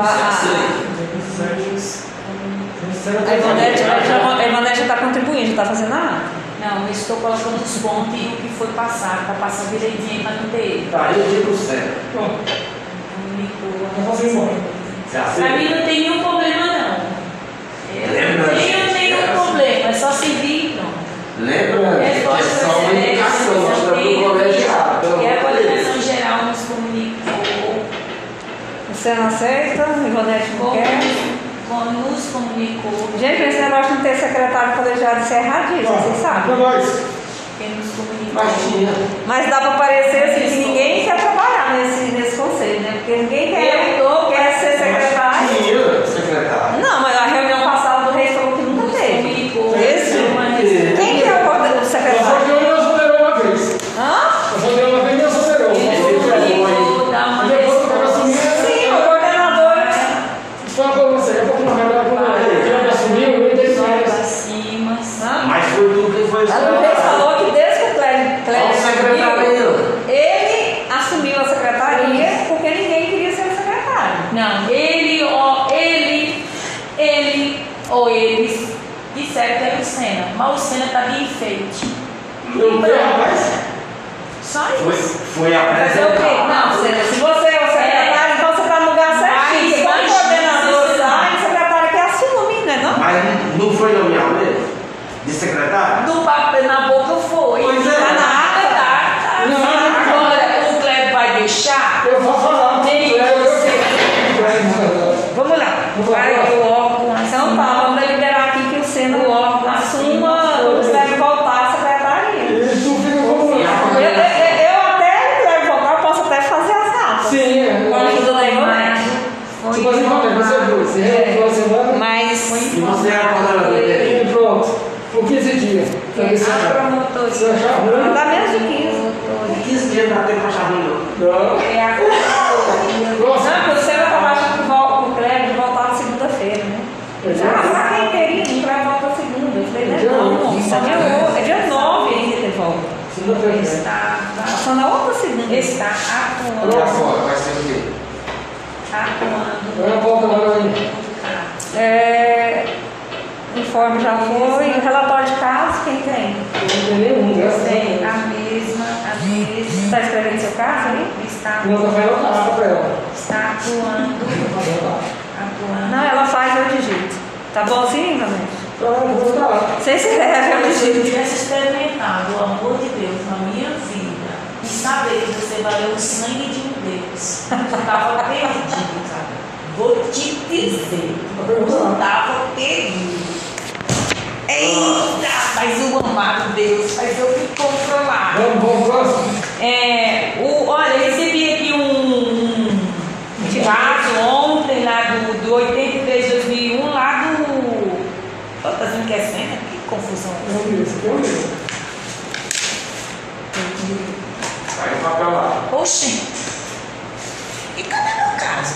[SPEAKER 3] a. Ivanete, Ivanete tá
[SPEAKER 4] está contribuindo,
[SPEAKER 1] está
[SPEAKER 4] fazendo
[SPEAKER 1] a.
[SPEAKER 2] Não, eu
[SPEAKER 1] estou colocando os pontos e o que foi passado. Está passando direitinho para não ter.
[SPEAKER 3] Tá, eu digo certo.
[SPEAKER 4] Pronto.
[SPEAKER 1] Para mim não tem nenhum problema, não. Eu Lembra não tenho nenhum problema, é só servir e pronto.
[SPEAKER 3] Lembra?
[SPEAKER 1] É só
[SPEAKER 3] é
[SPEAKER 1] servir.
[SPEAKER 2] Você não aceita? Ivonete não quer?
[SPEAKER 1] com- nos comunicou,
[SPEAKER 2] Gente, esse negócio de não ter secretário colegiado, isso é erradíssimo, vocês
[SPEAKER 4] Para
[SPEAKER 2] sabem.
[SPEAKER 4] nós.
[SPEAKER 1] quem nos comunicou.
[SPEAKER 3] Mas tinha.
[SPEAKER 2] Mas dá para parecer assim que ninguém quer trabalhar nesse, nesse conselho, né? Porque ninguém quer, quer ser secretário.
[SPEAKER 3] Tinha, secretário.
[SPEAKER 2] Não, mas a reunião passada do rei falou que nunca
[SPEAKER 1] Nos
[SPEAKER 2] teve.
[SPEAKER 1] comunicou.
[SPEAKER 2] Esse?
[SPEAKER 1] Mas-
[SPEAKER 2] Quem que é o coordenador do
[SPEAKER 4] Nós só
[SPEAKER 2] secretário?
[SPEAKER 4] deu uma soberou uma vez.
[SPEAKER 2] Hã?
[SPEAKER 4] Nós só deu uma vez e nós soberou.
[SPEAKER 1] Ele comunicou, dá uma
[SPEAKER 4] E depois que eu assumi,
[SPEAKER 1] resposta.
[SPEAKER 2] Sim, o coordenador.
[SPEAKER 4] Só pra você, daqui a pouco nós vamos lá. Ele assumiu, ele teve
[SPEAKER 1] Vai
[SPEAKER 4] mais.
[SPEAKER 1] pra cima.
[SPEAKER 2] Hã?
[SPEAKER 3] Mas foi tudo que foi
[SPEAKER 2] A do rei falou que desde que o Cléber,
[SPEAKER 3] Olha
[SPEAKER 2] Cléber
[SPEAKER 3] o secretário
[SPEAKER 2] assumiu,
[SPEAKER 3] aí,
[SPEAKER 2] ele assumiu a secretaria porque ninguém queria ser secretário.
[SPEAKER 1] Não, ele, ó, ele, ele ou eles disseram que era o Senna, mas o Senna tá de enfeite.
[SPEAKER 4] Eu vi, rapaz.
[SPEAKER 1] Só
[SPEAKER 3] ó. Foi,
[SPEAKER 1] isso.
[SPEAKER 3] foi
[SPEAKER 2] Fazer o quê?
[SPEAKER 3] apresentado.
[SPEAKER 2] Não, Senna, se você é o secretário, então você está no lugar certinho.
[SPEAKER 1] Mas
[SPEAKER 2] Quando o coordenador
[SPEAKER 1] imagina,
[SPEAKER 2] sai, o secretário que assume, né? Não?
[SPEAKER 3] Mas não foi nomeado mesmo? De secretário?
[SPEAKER 1] Do papel na boca foi.
[SPEAKER 3] Pois é.
[SPEAKER 1] Tá na água, tá, tá.
[SPEAKER 4] Não.
[SPEAKER 1] Agora, o Cleber vai deixar?
[SPEAKER 4] Eu vou falar.
[SPEAKER 1] Nem
[SPEAKER 4] Eu- eu-
[SPEAKER 1] você. Lá.
[SPEAKER 4] Lá.
[SPEAKER 1] Para que o órgão
[SPEAKER 2] Então tá, vamos deliberar aqui que o Senna
[SPEAKER 1] O órgão
[SPEAKER 2] assuma
[SPEAKER 1] assuma.
[SPEAKER 2] quando deve voltar à secretaria.
[SPEAKER 4] Tu fica como.
[SPEAKER 2] Eu, eu, eu- eu até deve voltar, eu posso até fazer as atas.
[SPEAKER 4] Sim, é.
[SPEAKER 2] Com a ajuda da Ivonete.
[SPEAKER 1] Foi
[SPEAKER 4] Tipo assim, você viu, você reuniu a semana.
[SPEAKER 2] Mas
[SPEAKER 3] E você é a coordenadora dele?
[SPEAKER 4] E pronto. Por 15 dias. Pra ver se achar. ruim.
[SPEAKER 2] dá menos de 15.
[SPEAKER 3] 15 dias dá tempo pra achar ruim, não.
[SPEAKER 4] Não.
[SPEAKER 1] É a promotoria.
[SPEAKER 4] Nossa.
[SPEAKER 2] Não, porque o Senna estava achando que vol- que o Cleber voltava segunda-feira, né?
[SPEAKER 4] Pois é.
[SPEAKER 2] Ah, pra quem queria, o Cleber volta segunda. Eu falei, né?
[SPEAKER 4] Dia
[SPEAKER 2] Não,
[SPEAKER 4] oito.
[SPEAKER 2] moça, dia oito. É dia 9 ainda que volta.
[SPEAKER 4] Segunda-feira.
[SPEAKER 1] Estava,
[SPEAKER 2] Passou na outra segunda.
[SPEAKER 1] está atuando,
[SPEAKER 3] agora? Vai ser o quê?
[SPEAKER 1] atuando
[SPEAKER 4] Agora volta lá aí.
[SPEAKER 2] É, informe já foi. O relatório de caso, quem tem?
[SPEAKER 4] Eu não tem nenhum, graças a Deus.
[SPEAKER 1] a mesma, a mesma.
[SPEAKER 2] Está escrevendo seu caso aí?
[SPEAKER 1] Está,
[SPEAKER 4] Não, tá fazendo pra ela.
[SPEAKER 1] está atuando,
[SPEAKER 4] Tá
[SPEAKER 1] atuando.
[SPEAKER 2] Não, ela faz, eu digito. Tá bom assim, Vanessa?
[SPEAKER 4] Então, eu vou.
[SPEAKER 2] Você escreve, eu
[SPEAKER 1] Se eu
[SPEAKER 2] digito.
[SPEAKER 1] tivesse experimentado o amor de Deus na minha vida e saber que você valeu o sangue de um Deus, eu estava perdido, cara. Vou te dizer, eu estava perdido. Eita, mas o amado Deus faz eu me controlar.
[SPEAKER 4] Vamos, vamos, próximo.
[SPEAKER 1] É, o, olha, eu recebi aqui um, um caso ontem lá do, do 83 2001, lá do. Ó, Tá dizendo que é cena? Que confusão é essa?
[SPEAKER 4] Vamos ver, isso aqui é o mesmo.
[SPEAKER 3] Vai o papel lá.
[SPEAKER 1] Oxi! E cadê meu caso?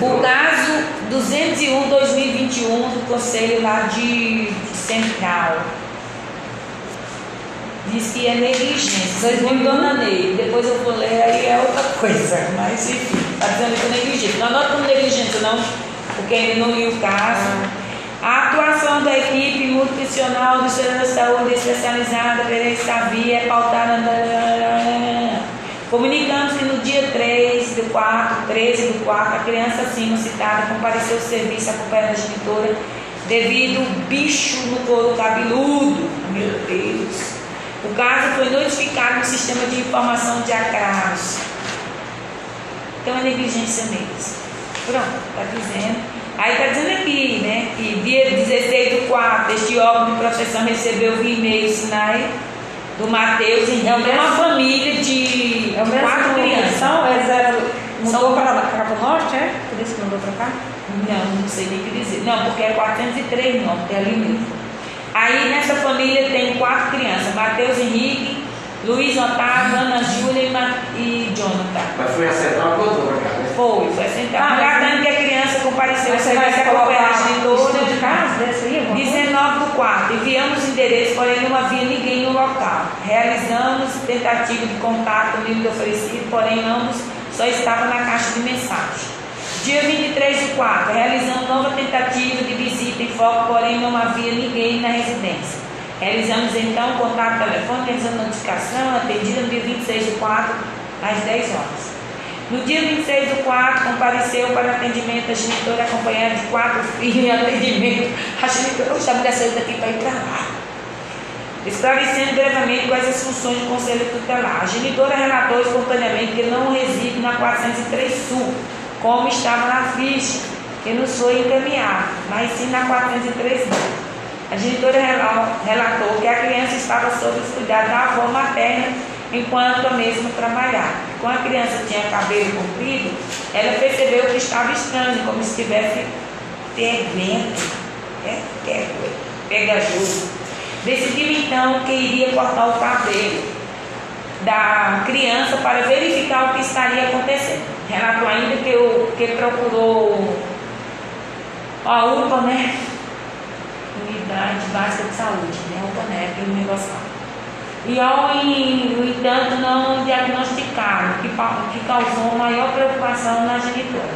[SPEAKER 1] O caso 201-2021 do Conselho lá de, de Central. Diz que é negligência. Segundo Dona Ney. Depois eu vou ler, aí é outra coisa. Mas enfim, está dizendo que é negligência. Não anota como negligência, não, porque ainda não li o caso. A atuação da equipe multiprofissional do Sistema da Saúde especializada Pereira Savia é pautada. Comunicando-se no dia 3 do 4, 13 do 4, a criança acima citada compareceu ao serviço acompanhada da genitora devido ao bicho no couro cabeludo. Meu Deus. O caso foi notificado no sistema de informação de agravos. Então é negligência mesmo. Pronto, está dizendo. Aí está dizendo aqui, né, que dia 16 do 4, este órgão de proteção recebeu via e-mail sinais do Mateus em
[SPEAKER 2] É o
[SPEAKER 1] uma família de
[SPEAKER 2] É o mesmo
[SPEAKER 1] quatro crianças.
[SPEAKER 2] São, eles eram, mudou
[SPEAKER 1] São-
[SPEAKER 2] para cá para o norte, é? Por isso que mudou para cá?
[SPEAKER 1] Não, não sei nem o que dizer. Não, porque é 403 não, porque é ali mesmo. Aí nessa família tem quatro crianças, Mateus Henrique, Luiz Otávio, Ana Júlia e, Ma- e Jonathan.
[SPEAKER 3] Mas foi a central que contou pra cá, né?
[SPEAKER 1] Foi, foi sentar.
[SPEAKER 2] Ah,
[SPEAKER 1] Ah,
[SPEAKER 2] mas-
[SPEAKER 1] Tratando que a criança compareceu
[SPEAKER 2] você vai
[SPEAKER 1] acompanhar
[SPEAKER 2] colocar
[SPEAKER 1] a
[SPEAKER 2] o
[SPEAKER 1] genitora.
[SPEAKER 2] estudo de casa aí? alguma coisa?
[SPEAKER 1] 19 do 4. Enviamos o endereço, porém não havia ninguém no local. Realizamos tentativa de contato nível oferecido, porém ambos só estavam na caixa de mensagem. Dia 23 do 4, realizamos nova tentativa de visita em foco, porém não havia ninguém na residência. Realizamos então contato telefônico, realizando notificação, atendida no dia 26 do 4, às 10 horas. No dia 26 do 4, compareceu para atendimento a genitora acompanhada de quatro filhos em atendimento. A genitora, hoje a mulher saiu daqui para ir para lá. Esclarecendo brevemente quais as funções do Conselho Tutelar. A genitora relatou espontaneamente que não reside na 403 Sul, como estava na ficha, que nos foi encaminhado, mas sim na 403 B. A genitora rela- relatou que a criança estava sob os cuidados da avó materna enquanto a mesma trabalhava. Quando a criança tinha cabelo comprido, ela percebeu que estava estranho, como se estivesse fervendo, é, é, pegajoso. Decidiu então que iria cortar o cabelo da criança para verificar o que estaria acontecendo. Relatou ainda que, o, que procurou a UPA, né? Unidade Básica de Saúde, né? UPA, né? Aquele negócio lá. E ao, no entanto, não diagnosticaram, o que, que causou maior preocupação na genitora.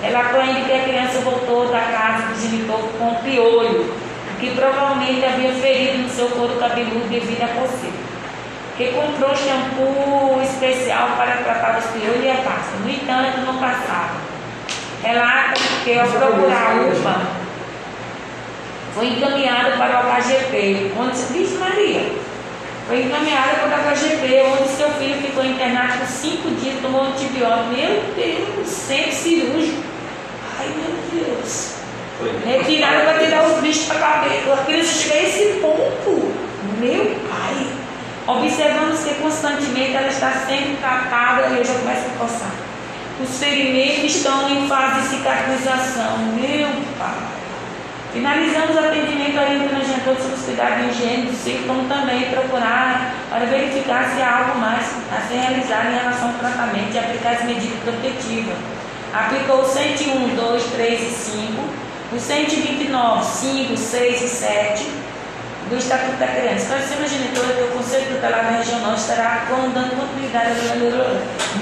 [SPEAKER 1] Relatou ainda que a criança voltou da casa do genitor com piolho, que provavelmente havia ferido no seu couro cabeludo devido à coceira. Que comprou shampoo especial para tratar os piolhos e a pasta. No entanto, não passava. Relata que ao procurar a UPA, foi encaminhada para o HGP, onde se diz Maria. Foi encaminhada para o HGP, onde seu filho ficou internado por cinco dias, tomou antibiótico. Meu Deus, centro cirúrgico. Ai, meu Deus. Retiraram para tirar os bichos para cabelo. A criança chega a esse ponto. Meu pai. Observamos que constantemente ela está sendo tratada e eu já começo a coçar. Os ferimentos estão em fase de cicatrização. Meu pai. Finalizamos o atendimento orientando a gente todos os cuidados de higiene do ciclo, como também procurar para verificar se há algo mais a ser realizado em relação ao tratamento e aplicar as medidas protetivas. Aplicou o 101, 2, 3 e 5, o 129, 5, 6 e 7 do Estatuto da Criança. Esclarecendo a genitora que o Conselho Tutelar da Região Norte estará dando continuidade à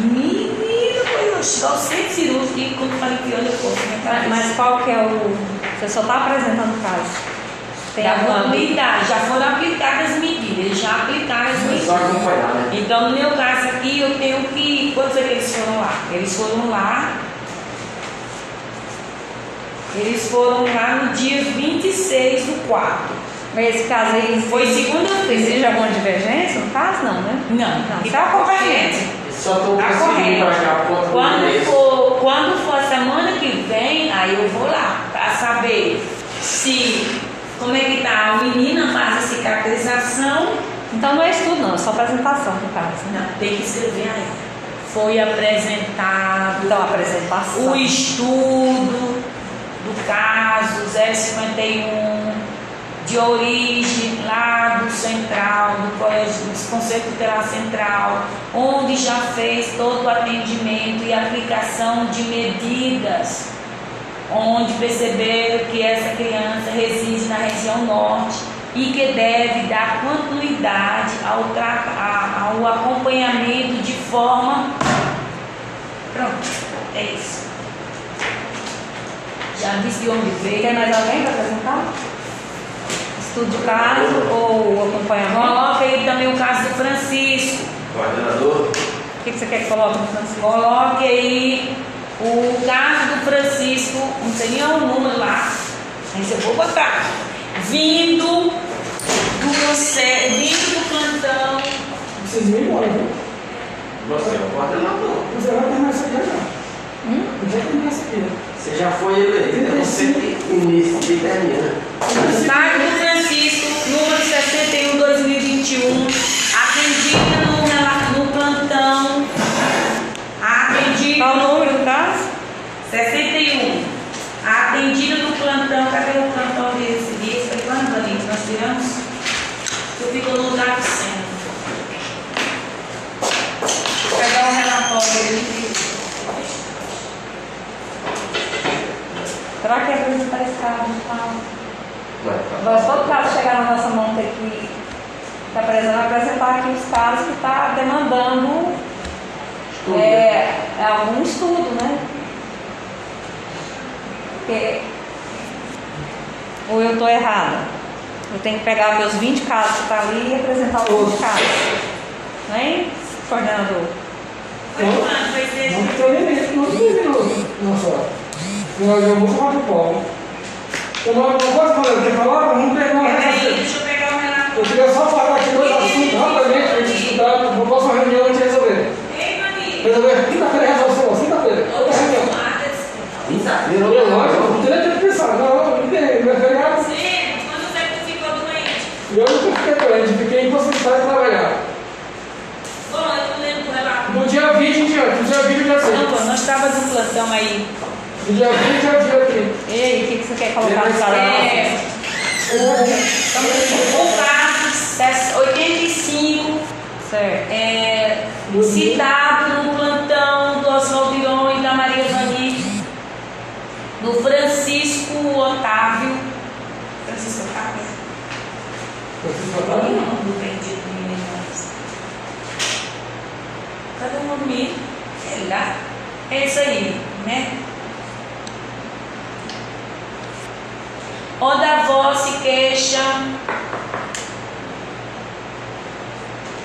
[SPEAKER 1] Menina, foi eu chegar ao centro cirúrgico e quando falei que olha,
[SPEAKER 2] Mas,
[SPEAKER 1] cabeça.
[SPEAKER 2] mas qual que é o. Você só está apresentando o caso. Tem
[SPEAKER 1] Da
[SPEAKER 2] alguma
[SPEAKER 1] continuidade, já foram aplicadas as medidas, eles já aplicaram as
[SPEAKER 3] É
[SPEAKER 1] medidas.
[SPEAKER 3] só acompanhar, né?
[SPEAKER 1] Então, no meu caso aqui, eu tenho que. Quando foi que eles foram lá? Eles foram lá. Eles foram lá no dia 26 do 4.
[SPEAKER 2] Mas esse caso aí
[SPEAKER 1] Foi segunda-feira.
[SPEAKER 2] Existe alguma divergência no caso? Não, né?
[SPEAKER 1] Não,
[SPEAKER 2] Não,
[SPEAKER 1] e
[SPEAKER 2] só
[SPEAKER 1] tá correto.
[SPEAKER 3] Só estou
[SPEAKER 1] Tá
[SPEAKER 3] conseguindo
[SPEAKER 1] correto.
[SPEAKER 3] achar a ponta do
[SPEAKER 1] Quando for, quando for a semana que vem, aí eu vou lá para saber se como é que tá. A menina faz a cicatrização.
[SPEAKER 2] Então não é estudo, não, é só apresentação no caso. Né?
[SPEAKER 1] Não, tem que escrever aí. Foi apresentado
[SPEAKER 2] Então, apresentação.
[SPEAKER 1] o estudo do caso 051 de origem lá do central, do colégio, do Conselho Tutelar Central, onde já fez todo o atendimento e aplicação de medidas, onde perceberam que essa criança reside na região norte e que deve dar continuidade ao, ao acompanhamento de forma. Pronto, é isso. Já disse de onde veio.
[SPEAKER 2] Tem mais alguém para apresentar? Estudo de caso ou acompanhamento?
[SPEAKER 1] Coloca aí também o caso do Francisco.
[SPEAKER 3] Coordenador,
[SPEAKER 2] O que, que você quer que coloque no Francisco?
[SPEAKER 1] Coloque aí o caso do Francisco, não sei nem o número lá, mas eu vou botar. Vindo do, conce- vindo do plantão.
[SPEAKER 4] Vocês me embora, viu?
[SPEAKER 3] você é o coordenador.
[SPEAKER 4] Você vai terminar isso aqui já.
[SPEAKER 2] Hum?
[SPEAKER 4] Já terminar isso aqui.
[SPEAKER 3] Você já foi eleito, é você que inicia e termina.
[SPEAKER 1] Caso do Francisco, número 61 2021, atendida no, rela- no plantão. Atendida.
[SPEAKER 2] Qual o número do caso?
[SPEAKER 1] 61. Atendida no plantão. Cadê o plantão desse dia? Foi quando, Danilo? Nós tiramos? Eu fico no lugar do centro. Vou pegar o relatório dele.
[SPEAKER 2] Será que é apresentar esse caso? Não.
[SPEAKER 3] Mas,
[SPEAKER 2] Agora, se todo caso chegar na nossa mão ter que tá precisando apresentar aqui os casos que está demandando
[SPEAKER 3] Estudo,
[SPEAKER 2] é, algum estudo, né? Porque... Ou eu estou errada? Eu tenho que pegar meus 20 casos que estão ali e apresentar os 20 casos. Não é, coordenador?
[SPEAKER 1] Foi quando? Foi desde
[SPEAKER 4] Não tem limite, não tem não só. Eu eu vou falar do Paulo. Eu não, não posso falar, quer falar? Vamos pegar uma
[SPEAKER 1] Peraí,
[SPEAKER 4] receita.
[SPEAKER 1] deixa eu pegar o.
[SPEAKER 4] Eu queria só falar aqui dois assuntos rapidamente para a gente estudar para a próxima reunião a gente resolver. Resolver quinta-feira resolve, quinta-feira.
[SPEAKER 3] Quinta-feira,
[SPEAKER 4] Eu não nem tempo de pensar. Não, não tem, não é feriado.
[SPEAKER 1] Sim, quando você ficou doente?
[SPEAKER 4] E eu nunca fiquei doente, fiquei impossibilitado de trabalhar. 28, dia 26.
[SPEAKER 1] Não, não estava no plantão aí.
[SPEAKER 4] Dia 20 ou dia 30?
[SPEAKER 2] Ei, o que, que você quer colocar no salão?
[SPEAKER 1] É. Estamos voltar 85
[SPEAKER 2] certo.
[SPEAKER 1] É, citado no plantão do Oswaldo Iron e da Maria Vani, do Francisco Otávio. Francisco Otávio? Francisco Otávio? Não, não entendi. Do menino. Cadê o nome dele? Sei lá. É isso aí, né? Onde a avó se queixa.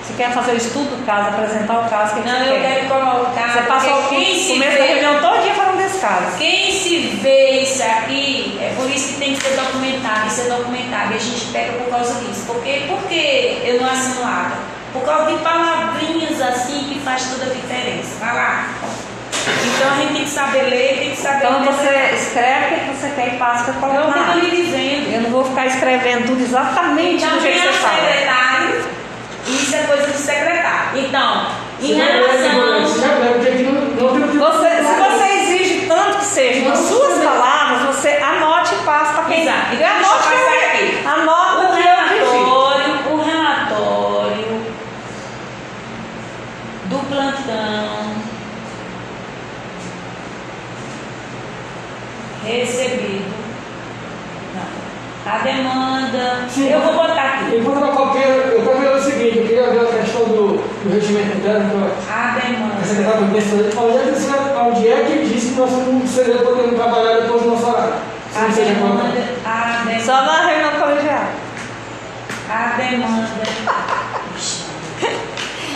[SPEAKER 2] Você quer fazer o estudo do caso, apresentar o caso que
[SPEAKER 1] Não, eu
[SPEAKER 2] quer?
[SPEAKER 1] quero colocar.
[SPEAKER 2] Você passou o começo da
[SPEAKER 1] vê,
[SPEAKER 2] reunião todinha falando desse caso.
[SPEAKER 1] quem se vê isso aqui, é por isso que tem que ser documentado, isso é documentado. E a gente pega por causa disso. Porque, por que eu não assino ata? Por causa de palavrinhas assim que faz toda a diferença. Vai lá. Então a gente tem que saber ler, tem que saber
[SPEAKER 2] Então você
[SPEAKER 1] interpretar.
[SPEAKER 2] escreve o que você quer e passa para
[SPEAKER 1] Eu
[SPEAKER 2] colocar.
[SPEAKER 1] fico lhe dizendo.
[SPEAKER 2] Eu não vou ficar escrevendo tudo exatamente
[SPEAKER 1] Então
[SPEAKER 2] do jeito
[SPEAKER 1] quem
[SPEAKER 2] que
[SPEAKER 1] é o
[SPEAKER 2] você fala.
[SPEAKER 1] secretário, isso é coisa do secretário. Então, em relação.
[SPEAKER 4] não, não que
[SPEAKER 2] Você, se você exige tanto que seja nas suas palavras, você anote e passa para quem.
[SPEAKER 1] Exato.
[SPEAKER 2] E
[SPEAKER 1] eu
[SPEAKER 2] anote
[SPEAKER 1] passar
[SPEAKER 2] que eu-
[SPEAKER 1] aqui.
[SPEAKER 2] Anota
[SPEAKER 1] O
[SPEAKER 2] o que eu digito.
[SPEAKER 1] relatório, o relatório do plantão recebido. Não. A demanda.
[SPEAKER 4] Sim.
[SPEAKER 1] eu vou botar aqui.
[SPEAKER 4] Enquanto eu copio, eu quero ver o seguinte, eu queria ver a questão do, do regimento interno,
[SPEAKER 1] A
[SPEAKER 4] a
[SPEAKER 1] demanda.
[SPEAKER 4] secretária do Ministério, onde é que, é que nós não seria podendo trabalhar depois do nosso horário?
[SPEAKER 1] A demanda. A demanda.
[SPEAKER 2] Só na reunião colegial.
[SPEAKER 1] A demanda.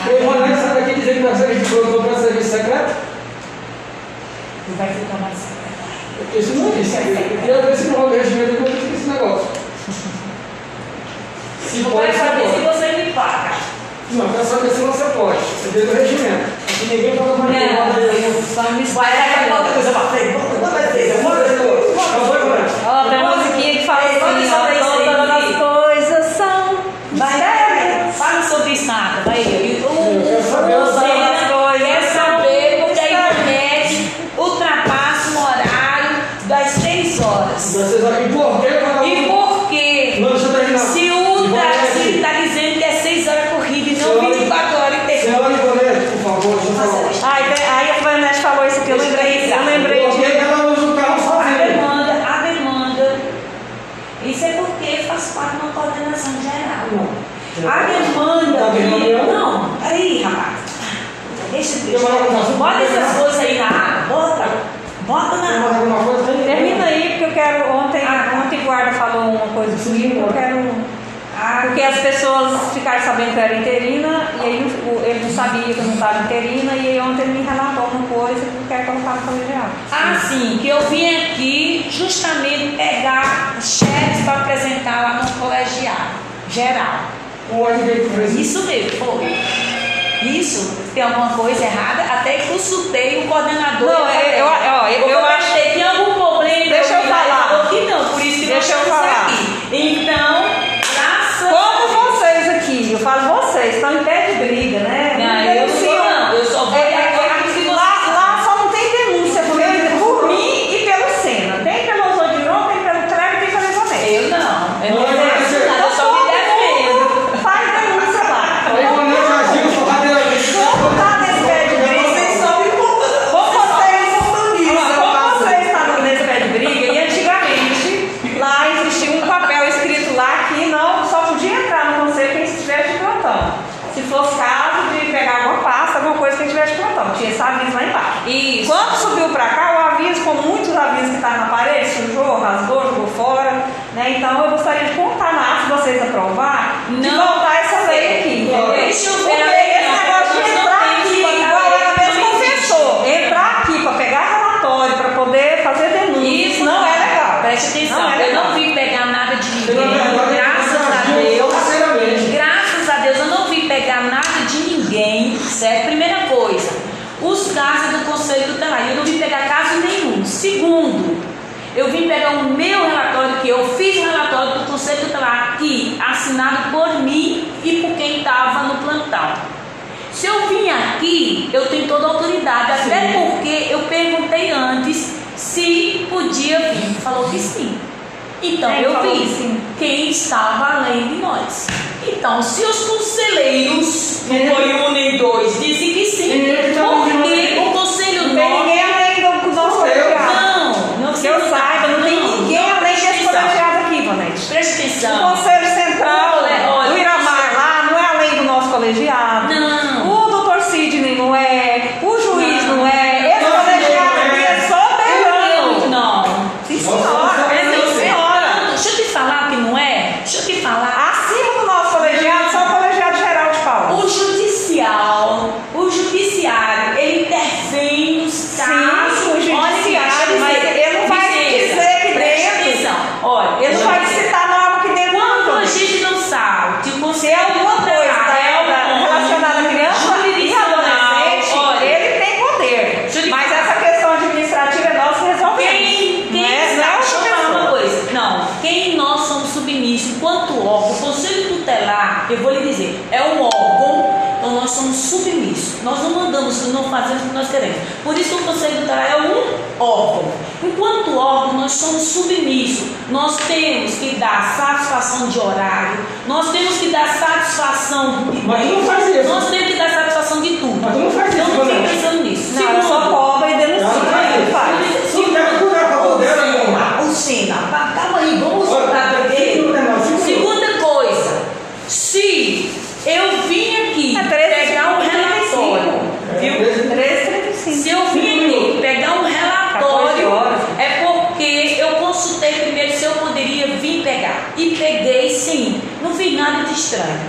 [SPEAKER 4] Eu vou nessa daqui dizer que nós serviço de produtor para serviço secreto?
[SPEAKER 1] Vai ficar mais secretário.
[SPEAKER 4] Isso não existe. Eu queria ver se no rol do regimento eu existe esse negócio. Se
[SPEAKER 1] Não
[SPEAKER 4] pode, se
[SPEAKER 1] saber se você me paga.
[SPEAKER 4] Não, quero saber se você pode. Você vê do regimento. Aqui ninguém fala pra ninguém.
[SPEAKER 1] Não, pra frente.
[SPEAKER 4] Manda
[SPEAKER 2] aí,
[SPEAKER 4] coisa
[SPEAKER 2] comigo, eu quero.
[SPEAKER 1] Ah,
[SPEAKER 2] Porque as pessoas ficaram sabendo que eu era interina, e aí o- o- ele não sabia que eu não estava interina, e aí ontem ele me relatou uma coisa que eu quero colocar no colegial.
[SPEAKER 1] Ah, sim, que eu vim aqui justamente pegar chefes para apresentar lá no colegiado geral.
[SPEAKER 4] Isso.
[SPEAKER 1] Mesmo, foi. Isso, tem alguma coisa errada, até consultei o coordenador.
[SPEAKER 2] Não, eu- eu- eu- eu acho-
[SPEAKER 1] achei que tem algum problema.
[SPEAKER 2] Deixa eu falar.
[SPEAKER 1] não, por isso que
[SPEAKER 2] Deixa eu falar.
[SPEAKER 1] Aqui.
[SPEAKER 2] se fosse caso de pegar
[SPEAKER 1] alguma
[SPEAKER 2] pasta,
[SPEAKER 1] alguma coisa que
[SPEAKER 4] a
[SPEAKER 2] gente tivesse plantão.
[SPEAKER 6] Tinha esse aviso lá
[SPEAKER 2] embaixo. Isso.
[SPEAKER 6] Quando subiu para
[SPEAKER 2] cá, o aviso, com muitos avisos que estavam na parede, sujou, rasgou, jogou fora. Né? Então eu gostaria de contar na se vocês aprovar, de voltar essa lei aqui.
[SPEAKER 1] Deixa eu ver. Eu vim pegar o meu relatório que eu fiz o relatório do Conselho Tutelar aqui, assinado por mim e por quem estava no plantão. Se eu vim aqui, eu tenho toda a autoridade, sim. até porque eu perguntei antes se podia vir. Falou que sim. Então eu vi
[SPEAKER 2] sim.
[SPEAKER 1] quem estava além de nós. Então, se os conselheiros, não é. foi um nem dois, dizem que sim,
[SPEAKER 4] por
[SPEAKER 1] O Conselho
[SPEAKER 2] Central
[SPEAKER 1] olha,
[SPEAKER 2] do Iramar lá não é além do nosso colegiado.
[SPEAKER 1] Não. Eu vou lhe dizer, é um órgão, então nós somos submissos. Nós não mandamos, não fazemos o que nós queremos. Por isso o Conselho Tutelar é um órgão. Enquanto órgão, nós somos submissos. Nós temos que dar satisfação de horário, nós temos que dar satisfação de
[SPEAKER 4] Mas não faz isso.
[SPEAKER 1] Nós temos que dar satisfação de tudo.
[SPEAKER 4] Mas tu não faz isso.
[SPEAKER 1] Então não
[SPEAKER 4] fique
[SPEAKER 1] pensando nisso.
[SPEAKER 2] Não,
[SPEAKER 1] Segundo.
[SPEAKER 2] should I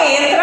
[SPEAKER 1] aumenta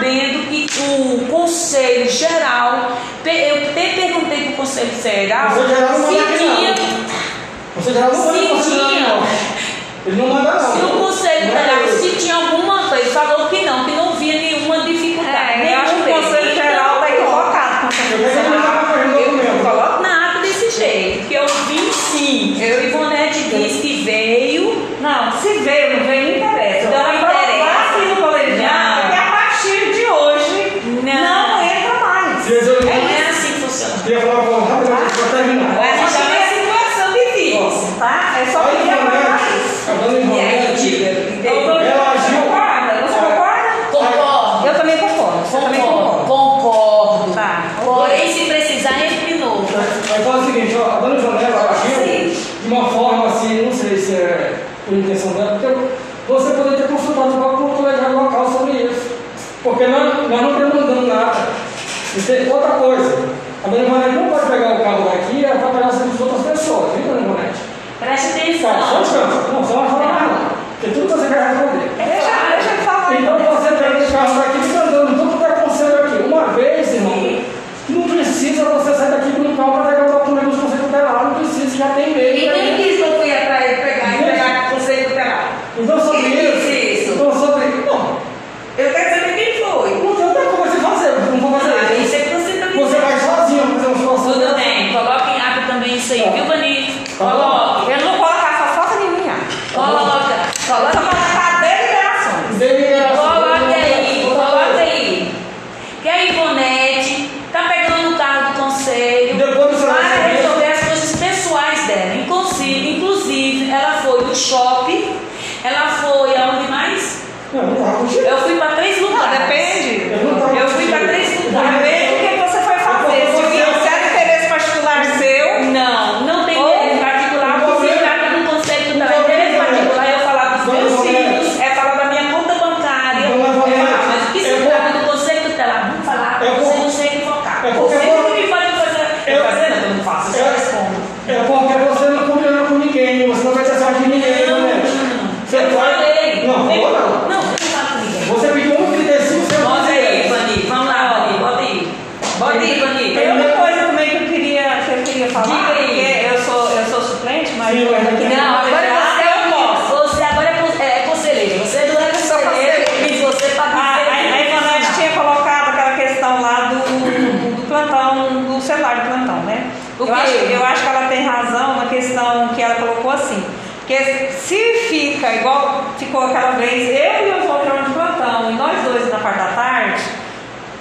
[SPEAKER 1] sabendo que o Conselho Geral, eu até perguntei para o Conselho Geral,
[SPEAKER 4] Geral não
[SPEAKER 1] se tinha.
[SPEAKER 4] Conselho Geral não
[SPEAKER 1] se tinha.
[SPEAKER 4] Ele não manda não.
[SPEAKER 1] Se o Conselho
[SPEAKER 4] é
[SPEAKER 1] Geral, se tinha alguma coisa, falou que não, que não via nenhuma dificuldade.
[SPEAKER 2] É, eu acho que o Conselho Geral está equivocado.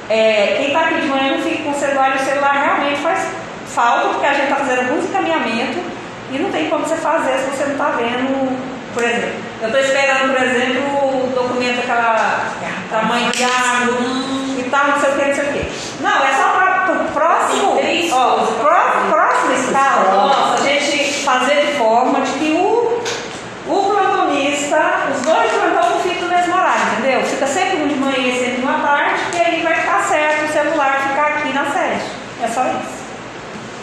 [SPEAKER 1] É, quem
[SPEAKER 2] está aqui de manhã não fica com o celular, e o celular realmente faz falta, porque a gente está fazendo alguns encaminhamento e não tem como você fazer se você não está vendo. Por exemplo, eu estou esperando, por exemplo, o documento daquela tamanho de água e tal, não sei o que, não sei o que. Não, é só para o próximo, próximo, próximo escala, nossa, a gente fazer de forma É só isso.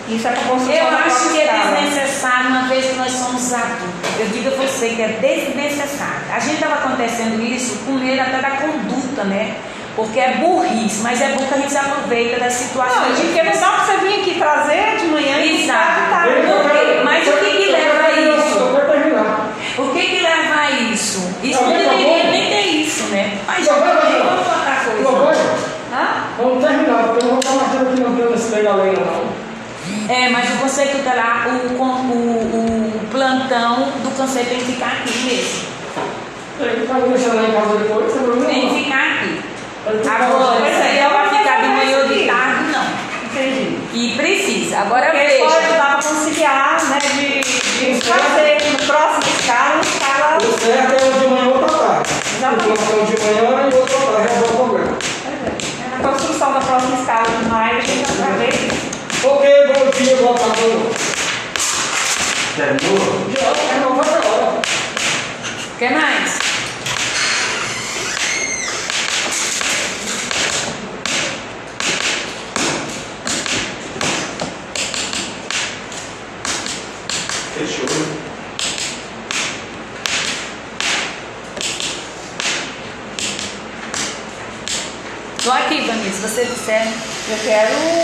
[SPEAKER 2] Isso é para construção
[SPEAKER 1] Eu acho que é desnecessário, uma vez que nós somos adultos. Eu digo a você que é desnecessário. A gente estava acontecendo isso com medo até da conduta, né? Porque é burrice, mas é bom que a gente se aproveita das situações.
[SPEAKER 2] Não, porque não dá que você vir aqui trazer de manhã e
[SPEAKER 1] Exato. Tá, porque, mas o que, que leva a isso? O que, que leva a isso? Isso não deveria nem ter isso, né? Mas já coisa outra coisa.
[SPEAKER 4] Vamos terminar, porque eu não vou estar marcando aqui não tem esse trem da não.
[SPEAKER 1] É, mas o conceito está lá, o, o, o, plantão do conceito tem que ficar aqui mesmo.
[SPEAKER 4] Ele vai deixar lá em casa depois, você não
[SPEAKER 1] Tem que ficar aqui. Agora, isso
[SPEAKER 2] aí
[SPEAKER 1] é
[SPEAKER 2] para
[SPEAKER 1] ficar de manhã ou de tarde, não.
[SPEAKER 2] Entendi.
[SPEAKER 1] E precisa. Agora veja.
[SPEAKER 2] Porque pode dar para conciliar, né, De...
[SPEAKER 4] O
[SPEAKER 1] que mais?
[SPEAKER 3] Fechou.
[SPEAKER 1] Tô aqui, Vanessa. Se você disser,
[SPEAKER 2] eu quero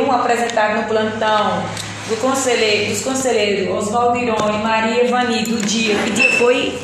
[SPEAKER 1] um apresentado no plantão do conselheiro, dos conselheiros Oswaldo Irone, Maria Vani, do dia, que dia foi?